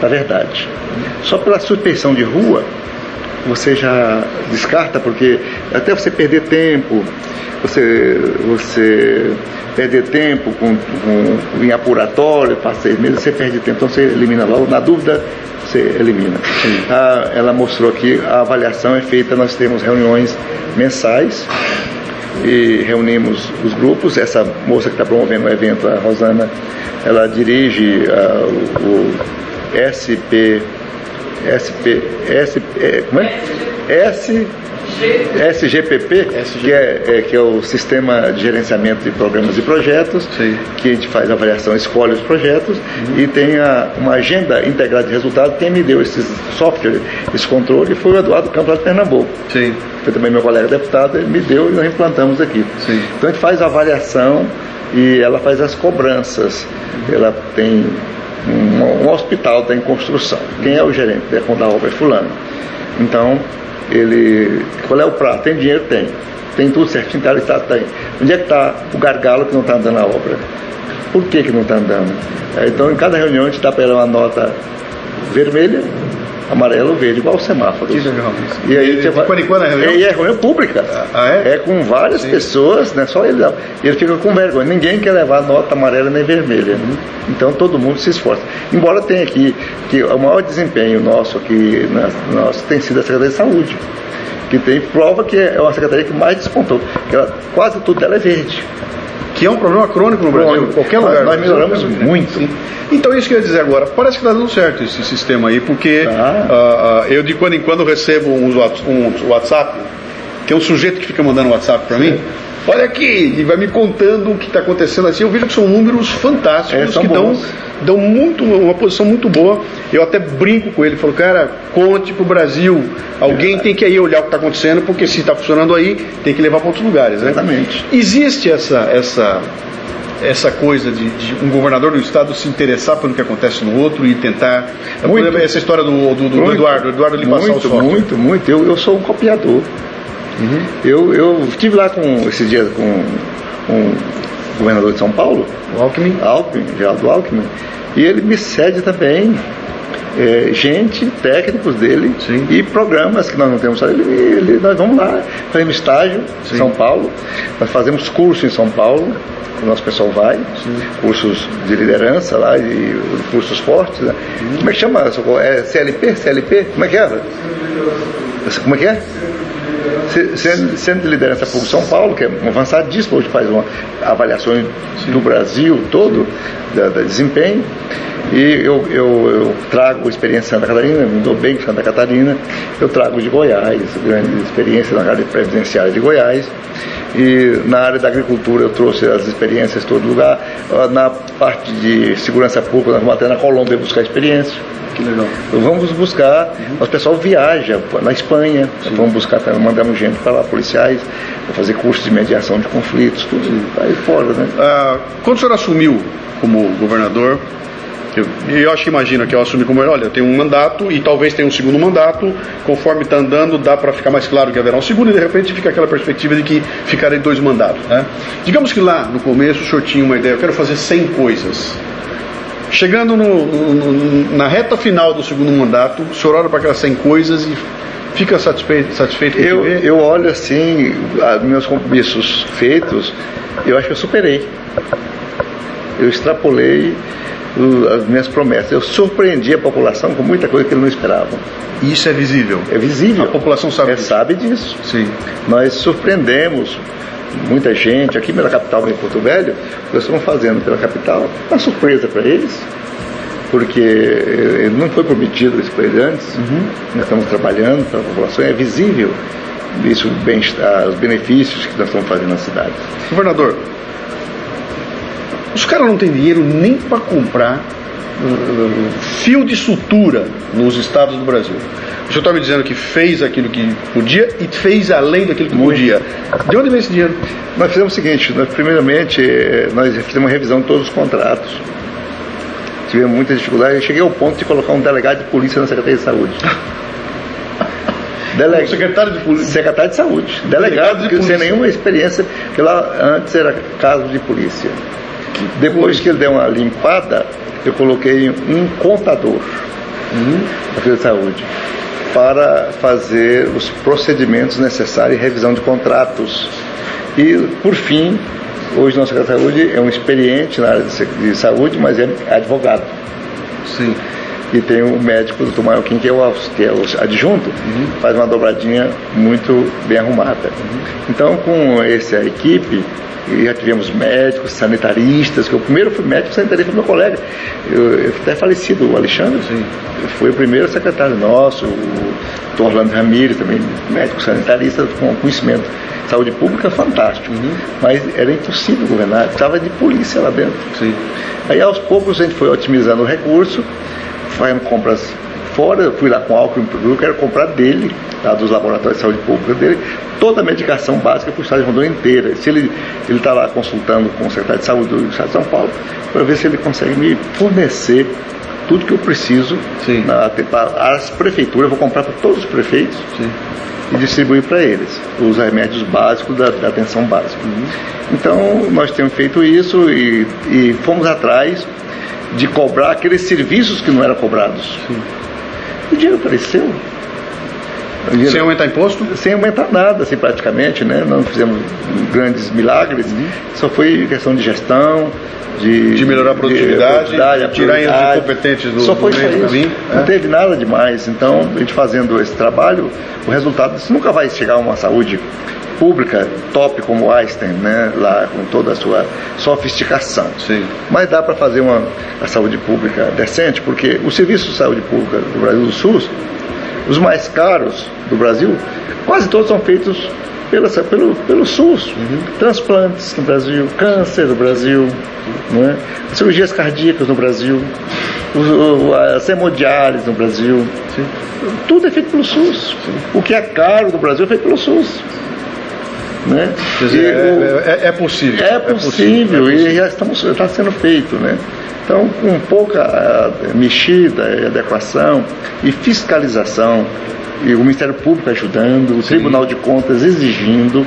da verdade. Só pela suspeição de rua, você já descarta, porque até você perder tempo, você, você perder tempo com, com, em apuratório, passa seis meses, você perde tempo, então você elimina logo. Na dúvida, você elimina. Ah, ela mostrou aqui, a avaliação é feita, nós temos reuniões mensais e reunimos os grupos. Essa moça que está promovendo o evento, a Rosana, ela dirige uh, o, o SP, SP, SP, é, como é? S SGPP, Que, é, é, que é o Sistema de Gerenciamento de Programas e Projetos, Sim. que a gente faz a avaliação, escolhe os projetos uhum. e tem a, uma agenda integrada de resultados. Quem me deu esse software, esse controle, foi o Eduardo Campos de Pernambuco. Sim. Foi também meu colega deputado, ele me deu e nós implantamos aqui. Sim. Então a gente faz a avaliação e ela faz as cobranças. Ela tem um, um hospital está em construção. Quem é o gerente? É quando a obra é fulano. Então, ele. Qual é o prato? Tem dinheiro? Tem. Tem tudo certinho, tá, tá, tem. Onde é que está o gargalo que não está andando a obra? Por que, que não está andando? É, então, em cada reunião, a gente para ela uma nota vermelha amarelo, verde, igual o semáforo. Que legal. E aí de quando em quando é reunião? E é reunião pública. Ah, é? É com várias Sim. pessoas, não é só ele não. E ele fica com vergonha. Ninguém quer levar nota amarela nem vermelha. Uhum. Então todo mundo se esforça. Embora tenha aqui que o maior desempenho nosso aqui nosso tem sido a Secretaria de Saúde. Que tem prova que é uma secretaria que mais despontou. Ela, quase tudo dela é verde que é um problema crônico no Brasil, em qualquer lugar. Nós melhoramos muito. Sim. Então, isso que eu ia dizer agora. Parece que está dando certo esse sistema aí, porque ah. uh, eu de quando em quando recebo uns, um WhatsApp, que é um sujeito que fica mandando WhatsApp para mim. Olha aqui, e vai me contando o que está acontecendo assim. Eu vejo que são números fantásticos é, que dão, dão muito, uma posição muito boa. Eu até brinco com ele, falo, cara, conte para o Brasil. Alguém é. tem que ir olhar o que está acontecendo, porque se está funcionando aí, tem que levar para outros lugares. Né? Exatamente. Existe essa, essa, essa coisa de, de, um governador do estado se interessar pelo que acontece no outro e tentar. Muito. Essa história do, do, do Eduardo, o Eduardo lhe passar muito, o. Muito, muito. Eu, eu sou um copiador. Uhum. Eu, eu estive lá com esse dia com, o governador de São Paulo, o Alckmin, Alckmin Geraldo Alckmin, e ele me cede também é, gente, técnicos dele Sim. e programas que nós não temos. Ele, ele, nós vamos lá, fazemos estágio Sim. em São Paulo, nós fazemos curso em São Paulo, o nosso pessoal vai, Sim. cursos de liderança lá, e cursos fortes. Né? Como é que chama? É CLP? CLP? Como é que é? Como é que é? Centro de Liderança Pública São Paulo, que é um avançadíssimo, hoje faz uma avaliação do Brasil todo, da, da desempenho. E eu, eu, eu, trago experiência de Santa Catarina, me dou bem com Santa Catarina, eu trago de Goiás, grande experiência na área previdenciária de Goiás. E na área da agricultura eu trouxe as experiências de todo lugar. Ah, na parte de segurança pública, nós vamos até na Colômbia buscar experiência. Que legal. Vamos buscar, uhum. o pessoal viaja na Espanha, Sim. vamos buscar, mandamos gente para lá, policiais, para fazer cursos de mediação de conflitos, tudo aí fora, né? Ah, quando o senhor assumiu como governador, eu, eu acho que imagino que eu assumi como, olha, eu tenho um mandato e talvez tenha um segundo mandato, conforme está andando, dá para ficar mais claro que haverá um segundo e de repente fica aquela perspectiva de que ficarei dois mandatos. Né? Digamos que lá no começo o senhor tinha uma ideia, eu quero fazer 100 coisas. Chegando no, no, na reta final do segundo mandato, o senhor olha para aquelas 100 coisas e fica satisfeito, satisfeito com eu, eu olho assim, meus compromissos feitos, eu acho que eu superei. Eu extrapolei as minhas promessas. Eu surpreendi a população com muita coisa que eles não esperavam. E isso é visível? É visível. A população sabe é, disso? Sabe disso. Sim. Nós surpreendemos muita gente aqui pela capital, em Porto Velho, nós estamos fazendo pela capital, uma surpresa para eles, porque não foi prometido isso para eles antes, uhum. nós estamos trabalhando para a população, é visível isso, os benefícios que nós estamos fazendo na cidade. Governador, os caras não têm dinheiro nem para comprar uh, fio de sutura nos estados do Brasil. O senhor está me dizendo que fez aquilo que podia e fez além daquilo que Muito. podia. De onde vem esse dinheiro? Nós fizemos o seguinte, nós, primeiramente, eh, nós fizemos uma revisão de todos os contratos. Tivemos muita dificuldade. Eu cheguei ao ponto de colocar um delegado de polícia na Secretaria de Saúde. (laughs) Deleg... secretário de polícia. Secretário de saúde. Delegado, delegado de sem nenhuma experiência, porque lá antes era caso de polícia. Depois que ele deu uma limpada, eu coloquei um contador uhum. da de Saúde para fazer os procedimentos necessários e revisão de contratos. E, por fim, hoje nosso secretário de saúde é um experiente na área de saúde, mas é advogado. Sim. E tem o médico, o doutor Marroquim, que é o, que é o adjunto, uhum. faz uma dobradinha muito bem arrumada. Uhum. Então, com essa equipe, já tivemos médicos, sanitaristas, que o primeiro foi médico sanitarista meu colega, eu, eu até falecido, o Alexandre, Sim. foi o primeiro secretário nosso, o Orlando Ramírez, também médico sanitarista com conhecimento de saúde pública fantástico, uhum. mas era impossível governar, estava de polícia lá dentro. Sim. Aí aos poucos a gente foi otimizando o recurso, fazendo compras fora, eu fui lá com álcool eu quero comprar dele, lá dos laboratórios de saúde pública dele, toda a medicação básica para o estado de Rondônia inteira. Se ele está lá consultando com o secretário de saúde do estado de São Paulo, para ver se ele consegue me fornecer tudo que eu preciso na, para as prefeituras, eu vou comprar para todos os prefeitos Sim. e distribuir para eles os remédios básicos da, da atenção básica. Uhum. Então, nós temos feito isso e, e, fomos atrás de cobrar aqueles serviços que não eram cobrados. Sim. O dinheiro apareceu. Sem aumentar imposto? Sem aumentar nada, assim, praticamente, né? Não fizemos grandes milagres, uhum. só foi questão de gestão, de, de melhorar a produtividade, de, de tirar os incompetentes do, só foi do meio caminho. Não é. teve nada demais. Então, a gente fazendo esse trabalho, o resultado disso nunca vai chegar a uma saúde pública top como Einstein, né, lá com toda a sua sofisticação. Sim. Mas dá para fazer uma a saúde pública decente, porque os serviços de saúde pública do Brasil do SUS os mais caros do Brasil, quase todos são feitos pela, pelo, pelo SUS. Uhum. Transplantes no Brasil, câncer no Brasil, não é? cirurgias cardíacas no Brasil, as hemodiálise no Brasil. Sim. Tudo é feito pelo SUS. Sim. O que é caro no Brasil é feito pelo SUS. Né? Dizer, é, é, é, possível. É, é possível, é possível, e já estamos, está sendo feito. Né? Então, com pouca uh, mexida, adequação e fiscalização, e o Ministério Público ajudando, o Sim. Tribunal de Contas exigindo.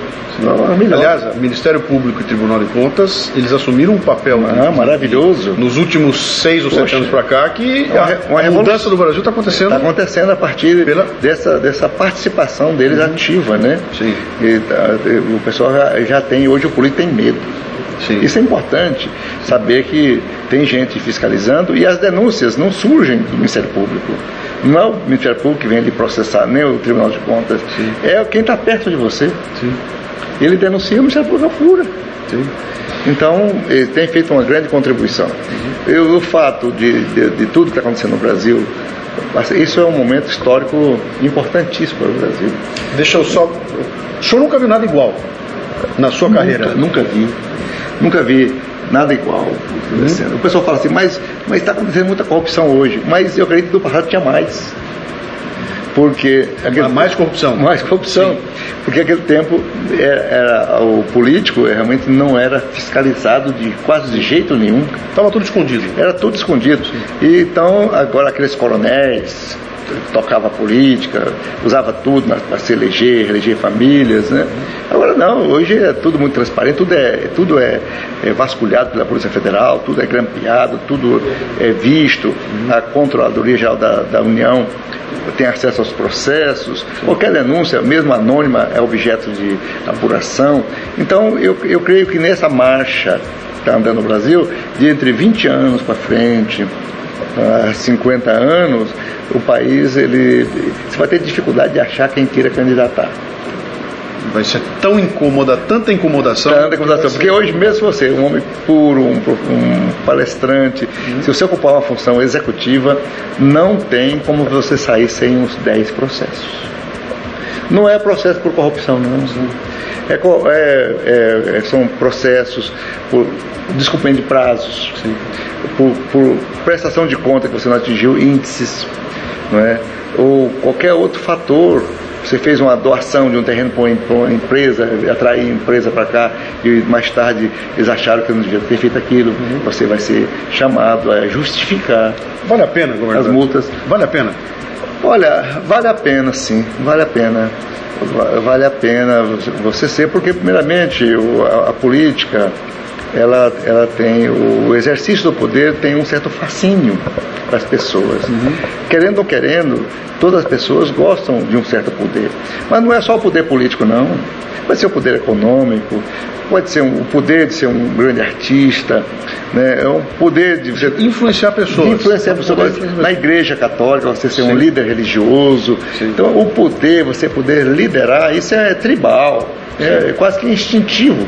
Aliás, o Ministério Público e o Tribunal de Contas, eles assumiram um papel ah, maravilhoso nos últimos seis ou sete anos para cá que uma, a, a mudança do Brasil está acontecendo. Está acontecendo a partir pela... dessa, dessa participação deles uhum. ativa, né? Sim. E, tá, o pessoal já, já tem, hoje o político tem medo. Sim. Isso é importante, saber que tem gente fiscalizando e as denúncias não surgem do Ministério Público. Não é o Ministério Público que vem ali processar, nem o Tribunal de Contas, Sim. é quem está perto de você. Sim. Ele denuncia, o Ministério Público apura. Sim. Então, ele tem feito uma grande contribuição. Uhum. E o fato de, de, de tudo que está acontecendo no Brasil, isso é um momento histórico importantíssimo para o Brasil. Deixa eu só. O senhor nunca viu nada igual na sua nunca, carreira? Nunca vi. Nunca vi nada igual acontecendo. O pessoal fala assim, mas está acontecendo muita corrupção hoje. Mas eu acredito que no passado tinha mais. Porque. Aquele, mais corrupção. Mais corrupção. Sim. Porque aquele tempo era, era, o político realmente não era fiscalizado de quase de jeito nenhum. Estava tudo escondido. Era tudo escondido. E, então, agora aqueles coronéis tocava política, usava tudo para se eleger, eleger famílias, né? Agora não, hoje é tudo muito transparente, tudo é, tudo é, é vasculhado pela Polícia Federal, tudo é grampeado, tudo é visto, a Controladoria Geral da, da União tem acesso aos processos, qualquer denúncia, mesmo anônima, é objeto de apuração. Então, eu, eu creio que nessa marcha que está andando no Brasil, de entre 20 anos para frente, há 50 anos, o país ele, você vai ter dificuldade de achar quem queira candidatar. Vai ser tão incômoda, tanta incomodação. Tanta incomodação, porque hoje mesmo você, um homem puro, um, um palestrante, uhum. se você ocupar uma função executiva, não tem como você sair sem uns 10 processos. Não é processo por corrupção, não. É, é, é, são processos por descumprimento de prazos, por, por, prestação de conta que você não atingiu índices, não é? ou qualquer outro fator. Você fez uma doação de um terreno para uma empresa, atrair empresa para cá e mais tarde eles acharam que não devia ter feito aquilo. Uhum. Você vai ser chamado a justificar. Vale a pena, governador? As multas. Vale a pena? Olha, vale a pena sim, vale a pena. Vale a pena você ser, porque primeiramente a, a política ela, ela tem o exercício do poder tem um certo fascínio para as pessoas. Uhum. Querendo ou querendo, todas as pessoas gostam de um certo poder. Mas não é só o poder político, não. Pode ser o poder econômico, pode ser um, o poder de ser um grande artista, né? é um poder de você influenciar pessoas. Influenciar pessoas. Na igreja católica, você ser Sim. um líder religioso. Sim. Então, o poder, você poder liderar, isso é tribal, é, é quase que instintivo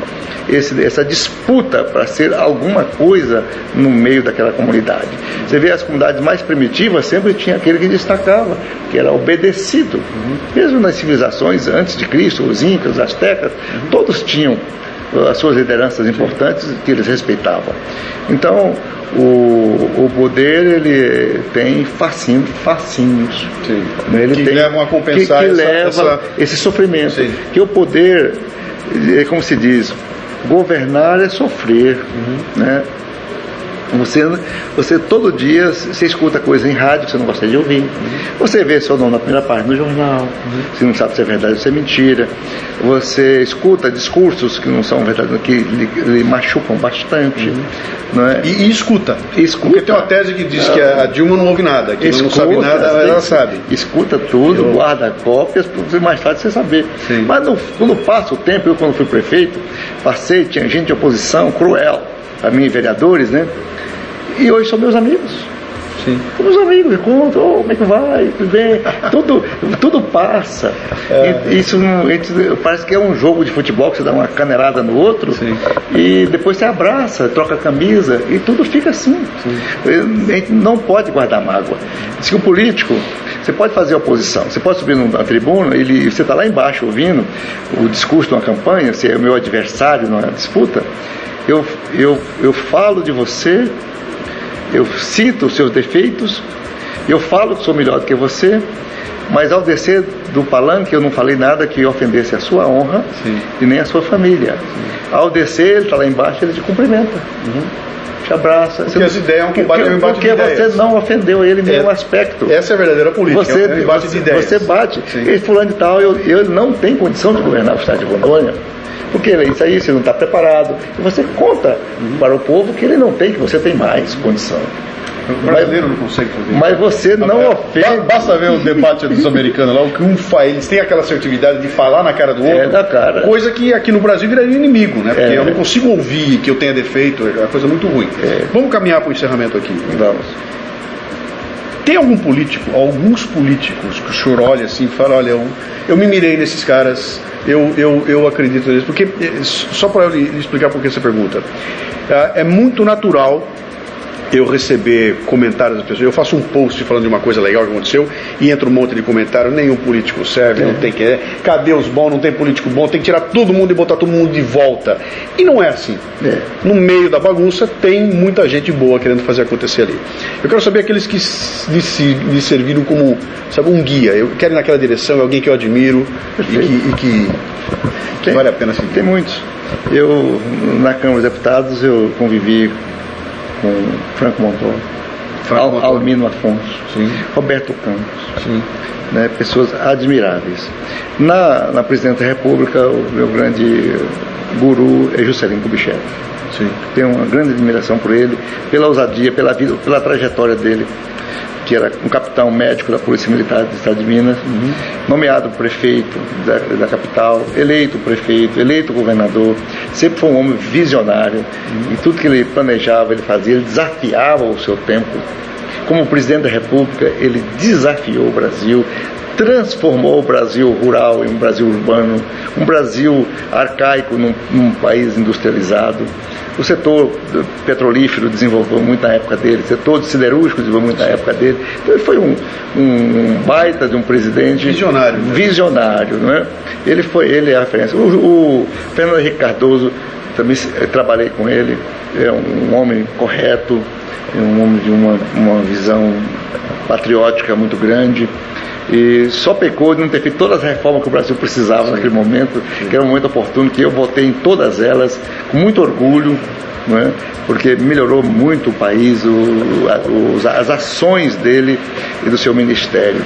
esse, essa disputa para ser alguma coisa no meio daquela comunidade. Você vê as comunidades mais primitivas, sempre tinha aquele que destacava, que era obedecido. Mesmo nas civilizações antes de Cristo, os incas, os astecas, todos tinham as suas lideranças importantes que eles respeitavam. Então, o, o poder ele tem fascínios, fascínios Sim. Ele que tem, levam a compensar que, que essa, leva essa... esse sofrimento. Sim. Que o poder, é como se diz, Governar é sofrer, uhum. né? Você, você todo dia você escuta coisa em rádio que você não gosta de ouvir. Uhum. Você vê seu nome na primeira página do jornal. Uhum. Você não sabe se é verdade ou se é mentira. Você escuta discursos que não são verdadeiros, que lhe, lhe machucam bastante. Uhum. Não é? e, e, escuta. escuta. Porque tem uma tese que diz que a Dilma não ouve nada, que escuta, não sabe nada, ela sabe. Escuta tudo, eu... guarda cópias para mais fácil você saber. Sim. Mas no, quando passa o tempo, eu quando fui prefeito, passei, tinha gente de oposição cruel a mim, vereadores, né? E hoje são meus amigos. Sim. São meus amigos, me contam, oh, como é que vai, tudo bem, tudo, tudo passa. É. Isso parece que é um jogo de futebol que você dá uma canelada no outro Sim. e depois você abraça, troca a camisa e tudo fica assim. Sim. A gente não pode guardar mágoa. Diz que o político, você pode fazer oposição, você pode subir na tribuna e você está lá embaixo ouvindo o discurso de uma campanha, se é o meu adversário na disputa, eu, eu, eu falo de você, eu cito os seus defeitos, eu falo que sou melhor do que você, mas ao descer do palanque eu não falei nada que ofendesse a sua honra Sim. e nem a sua família. Sim. Ao descer, ele está lá embaixo, ele te cumprimenta. Uhum te abraça. Porque as ideias é um combate, porque, é um embate porque você não ofendeu ele em nenhum é, aspecto. Essa é a verdadeira política, você, é um embate você, de ideias. Você bate. Sim. E fulano de tal, eu, eu não tenho condição de governar o estado de Rondônia. Porque isso aí você não está preparado. E você conta para o povo que ele não tem, que você tem mais condição. O brasileiro mas, não consegue fazer isso. Mas você não é, ofende. Basta ver o debate dos americanos lá, o que um faz, eles têm aquela assertividade de falar na cara do é, outro. É da cara. Coisa que aqui no Brasil viraria inimigo, né? Porque é. eu não consigo ouvir que eu tenha defeito, é uma coisa muito ruim. É. Vamos caminhar para o encerramento aqui. Vamos. Tem algum político, alguns políticos que o senhor olha assim e fala, olha, eu, eu me mirei nesses caras, eu, eu, eu acredito nisso. Porque, eh, só para eu lhe explicar por que essa pergunta, ah, é muito natural eu receber comentários das pessoas. Eu faço um post falando de uma coisa legal que aconteceu e entra um monte de comentário. Nenhum político serve, é. não tem que. É, cadê os bons? Não tem político bom, tem que tirar todo mundo e botar todo mundo de volta. E não é assim. É. No meio da bagunça tem muita gente boa querendo fazer acontecer ali. Eu quero saber aqueles que lhe serviram como sabe, um guia. Eu quero ir naquela direção, é alguém que eu admiro e que, e que, que vale a pena seguir. Tem muitos. Eu, na Câmara dos Deputados, eu convivi com Franco Montoro, Al, Almino Afonso, Sim. Roberto Campos, Sim. Né, pessoas admiráveis. Na, na Presidente da República, o meu grande guru é Juscelino Kubitschek. Tenho uma grande admiração por ele, pela ousadia, pela vida, pela trajetória dele que era um capitão médico da Polícia Militar do Estado de Minas, uhum. nomeado prefeito da, da, capital, eleito prefeito, eleito governador, sempre foi um homem visionário uhum. e tudo que ele planejava, ele fazia, ele desafiava o seu tempo. Como presidente da República, ele desafiou o Brasil, transformou o Brasil rural em um Brasil urbano, um Brasil arcaico num, num país industrializado. O setor petrolífero desenvolveu muito na época dele, o setor siderúrgico desenvolveu muito na época dele. Então ele foi um, um baita de um presidente visionário, né? visionário, não é? Ele foi, ele é a referência. O, o Fernando Henrique Cardoso também trabalhei com ele, é um homem correto, é um homem de uma, uma visão patriótica muito grande. E só pecou de não ter feito todas as reformas que o Brasil precisava naquele momento, que era um momento oportuno, que eu votei em todas elas, com muito orgulho, né? porque melhorou muito o país, o, a, as ações dele e do seu ministério.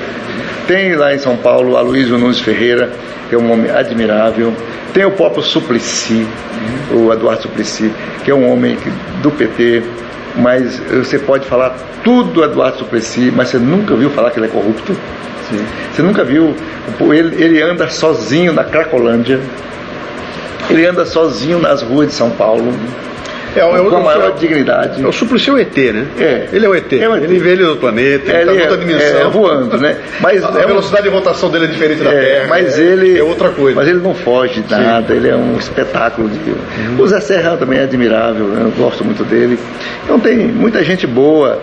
Tem lá em São Paulo Aloysio Nunes Ferreira, que é um homem admirável. Tem o próprio Suplicy, o Eduardo Suplicy, que é um homem do PT, mas você pode falar tudo do Eduardo Suplicy, mas você nunca viu falar que ele é corrupto. Você nunca viu. Ele, ele anda sozinho na Cracolândia. Ele anda sozinho nas ruas de São Paulo. É, é, com a maior dignidade. É o Suplicy é o ET, né? É. Ele é o ET. É o ET. Ele vem do planeta, é, ele está é, dimensão. É, voando, né? Mas a, a velocidade um... de rotação dele é diferente da Terra. Mas é, ele. É outra coisa. Mas ele não foge de nada, Sim. ele é um espetáculo de. Uhum. O Zé Serra também é admirável, né? eu gosto muito dele. Então tem muita gente boa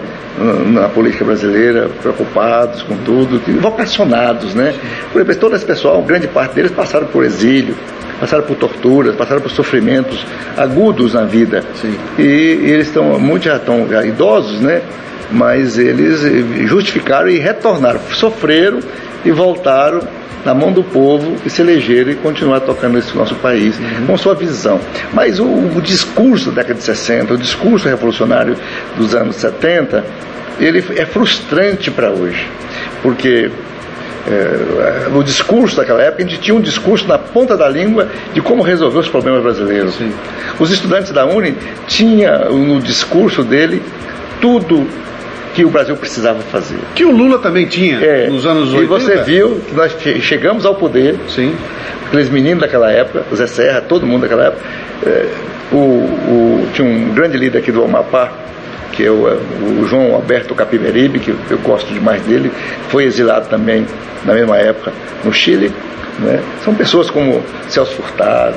na política brasileira, preocupados com tudo, vocacionados, né? Por exemplo, todo esse pessoal, grande parte deles passaram por exílio, passaram por torturas, passaram por sofrimentos agudos na vida. Sim. E, e eles estão, muitos já estão já idosos, né? Mas eles justificaram e retornaram, sofreram e voltaram na mão do povo e se elegeram e continuar tocando esse nosso país uhum. com sua visão. Mas o, o, discurso da década de 60, o discurso revolucionário dos anos 70, ele é frustrante para hoje, porque é, no discurso daquela época, a gente tinha um discurso na ponta da língua de como resolver os problemas brasileiros. Sim. Os estudantes da Uni tinham no discurso dele tudo que o Brasil precisava fazer. Que o Lula também tinha é, nos anos 80. E você viu que nós chegamos ao poder, Sim. aqueles meninos daquela época, Zé Serra, todo mundo daquela época, é, o, o, tinha um grande líder aqui do Amapá, que é o, o João Alberto Capiberibe, que eu gosto demais dele, foi exilado também na mesma época no Chile. Né? São pessoas como Celso Furtado,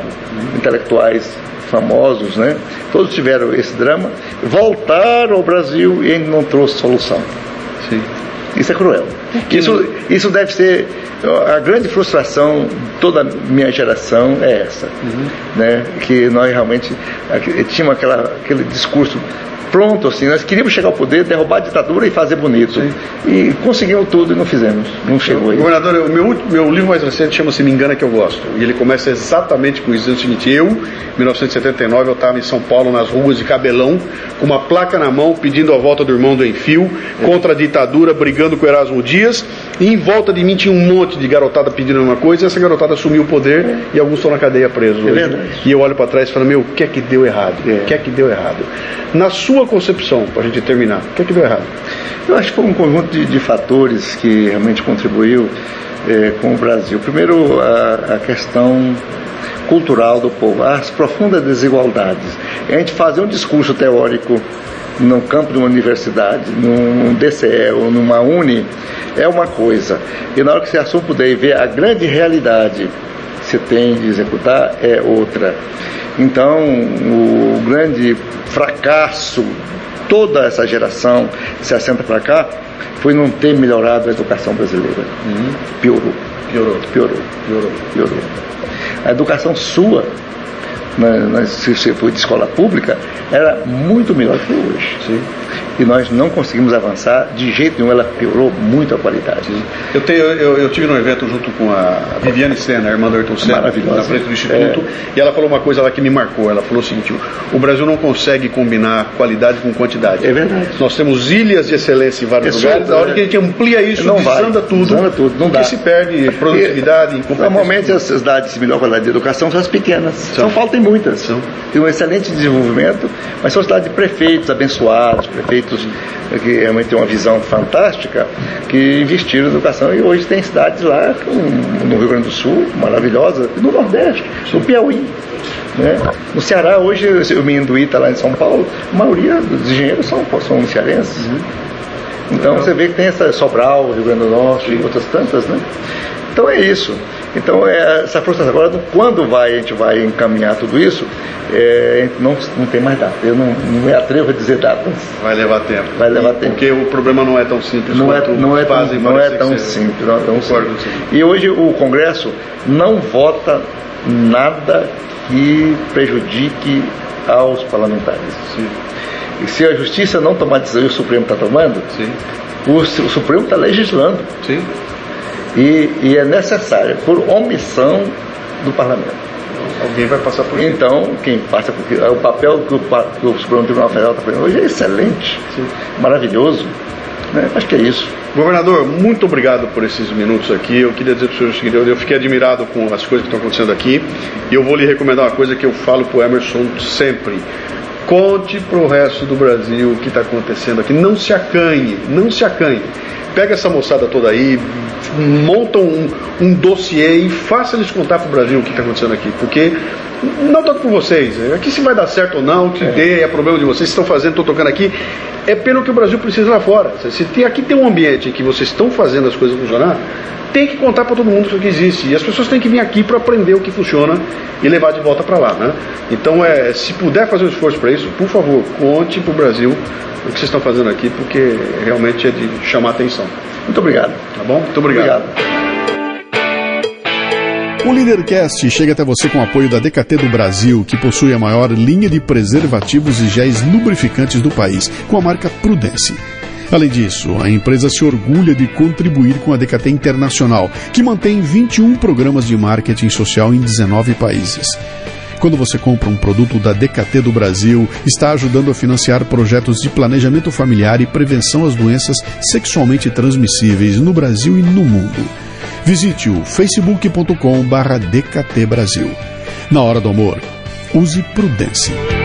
intelectuais famosos, né? todos tiveram esse drama, voltaram ao Brasil e ainda não trouxe solução. Sim. Isso é cruel. Isso, isso deve ser a grande frustração de toda a minha geração é essa, uhum. né? Que nós realmente tínhamos aquela, aquele discurso pronto, assim. Nós queríamos chegar ao poder, derrubar a ditadura e fazer bonito. Sim. E conseguimos tudo e não fizemos. Não chegou aí. Governador, o meu, meu livro mais recente chama-se Me Engana Que Eu Gosto. E ele começa exatamente com isso, dizendo o seguinte: eu, em 1979, eu estava em São Paulo, nas ruas de Cabelão, com uma placa na mão, pedindo a volta do irmão do Enfio, é. contra a ditadura, brigando com o Erasmo Dias. E em volta de mim tinha um monte de garotada pedindo a mesma coisa. E essa garotada assumiu o poder é. e alguns estão na cadeia presos. É e eu olho para trás e falo: meu, o que é que deu errado? É. O que é que deu errado? Na sua sua concepção, para a gente terminar, o que é que deu errado? Eu acho que foi um conjunto de, de fatores que realmente contribuiu é, com o Brasil. Primeiro, a, a, questão cultural do povo, as profundas desigualdades. A gente fazer um discurso teórico no campo de uma universidade, num DCE ou numa Uni, é uma coisa. E na hora que você assume poder e vê a grande realidade que você tem de executar, é outra. Então, o grande fracasso toda essa geração de 60 para cá foi não ter melhorado a educação brasileira. Uhum. Piorou. Piorou. Piorou. Piorou. Piorou. A educação sua, na, na, se você foi de escola pública, era muito melhor que hoje. Sim e nós não conseguimos avançar de jeito nenhum, ela piorou muito a qualidade. Eu, tenho, eu, eu tive num evento junto com a Viviane Senna, a irmã do Ayrton Senna, na frente do Instituto, é. e ela falou uma coisa lá que me marcou. Ela falou o seguinte: o Brasil não consegue combinar qualidade com quantidade. É verdade. Nós temos ilhas de excelência em vários é lugares, a hora que a gente amplia isso, não desanda tudo. Desanda tudo, não dá. se perde produtividade e Normalmente as cidades de melhor qualidade de educação são as pequenas. São. São Paulo tem muitas. Tem um excelente desenvolvimento, mas são cidades de prefeitos abençoados, prefeitos que realmente tem uma visão fantástica, que investiram na educação e hoje tem cidades lá, no Rio Grande do Sul, maravilhosas, no Nordeste, no Piauí. Né? No Ceará, hoje, o Minduí está lá em São Paulo, a maioria dos engenheiros são, são cearenses. Uhum. Então você vê que tem essa Sobral, Rio Grande do Norte e outras tantas, né? Então é isso. Então, é, essa frustração. Agora, quando vai, a gente vai encaminhar tudo isso, é, não, não tem mais data. Eu não, não me atrevo a dizer datas. Vai levar tempo. Vai levar tempo. Porque o problema não é tão simples não é, não é tão, não é tão simples. Não é tão simples. E hoje o Congresso não vota nada que prejudique aos parlamentares. Sim. E se a Justiça não tomar decisão e o Supremo está tomando, Sim. O, o Supremo está legislando. Sim. E, e é necessária por omissão do parlamento. Alguém vai passar por isso. Então, quem passa por o papel que o, que o Supremo Tribunal Federal está fazendo hoje é excelente, Sim. maravilhoso. Né? Acho que é isso. Governador, muito obrigado por esses minutos aqui. Eu queria dizer para o senhor o seguinte: eu fiquei admirado com as coisas que estão acontecendo aqui. E eu vou lhe recomendar uma coisa que eu falo para o Emerson sempre. Conte para o resto do Brasil o que está acontecendo aqui. Não se acanhe, não se acanhe. Pega essa moçada toda aí, monta um, um dossiê e faça eles contar para o Brasil o que está acontecendo aqui. Porque não tanto por vocês, aqui se vai dar certo ou não, que é. dê, é problema de vocês, estão fazendo, estão tocando aqui, é pelo que o Brasil precisa lá fora. Se tem, aqui tem um ambiente em que vocês estão fazendo as coisas funcionar, tem que contar para todo mundo isso que existe. E as pessoas têm que vir aqui para aprender o que funciona e levar de volta para lá. Né? Então, é, se puder fazer um esforço para isso, por favor, conte para o Brasil o que vocês estão fazendo aqui, porque realmente é de chamar atenção. Muito obrigado. Tá bom? Muito obrigado. obrigado. O Leadercast chega até você com o apoio da DKT do Brasil, que possui a maior linha de preservativos e géis lubrificantes do país, com a marca Prudence. Além disso, a empresa se orgulha de contribuir com a DKT Internacional, que mantém 21 programas de marketing social em 19 países. Quando você compra um produto da DKT do Brasil, está ajudando a financiar projetos de planejamento familiar e prevenção às doenças sexualmente transmissíveis no Brasil e no mundo. Visite o facebook.com/dkt Brasil. Na hora do amor, use prudência.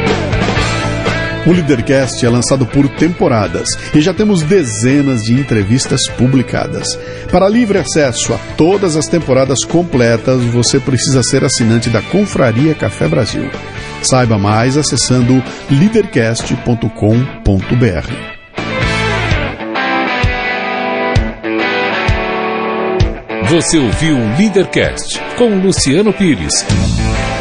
O Leadercast é lançado por temporadas e já temos dezenas de entrevistas publicadas. Para livre acesso a todas as temporadas completas, você precisa ser assinante da Confraria Café Brasil. Saiba mais acessando leadercast.com.br. Você ouviu o Leadercast com Luciano Pires.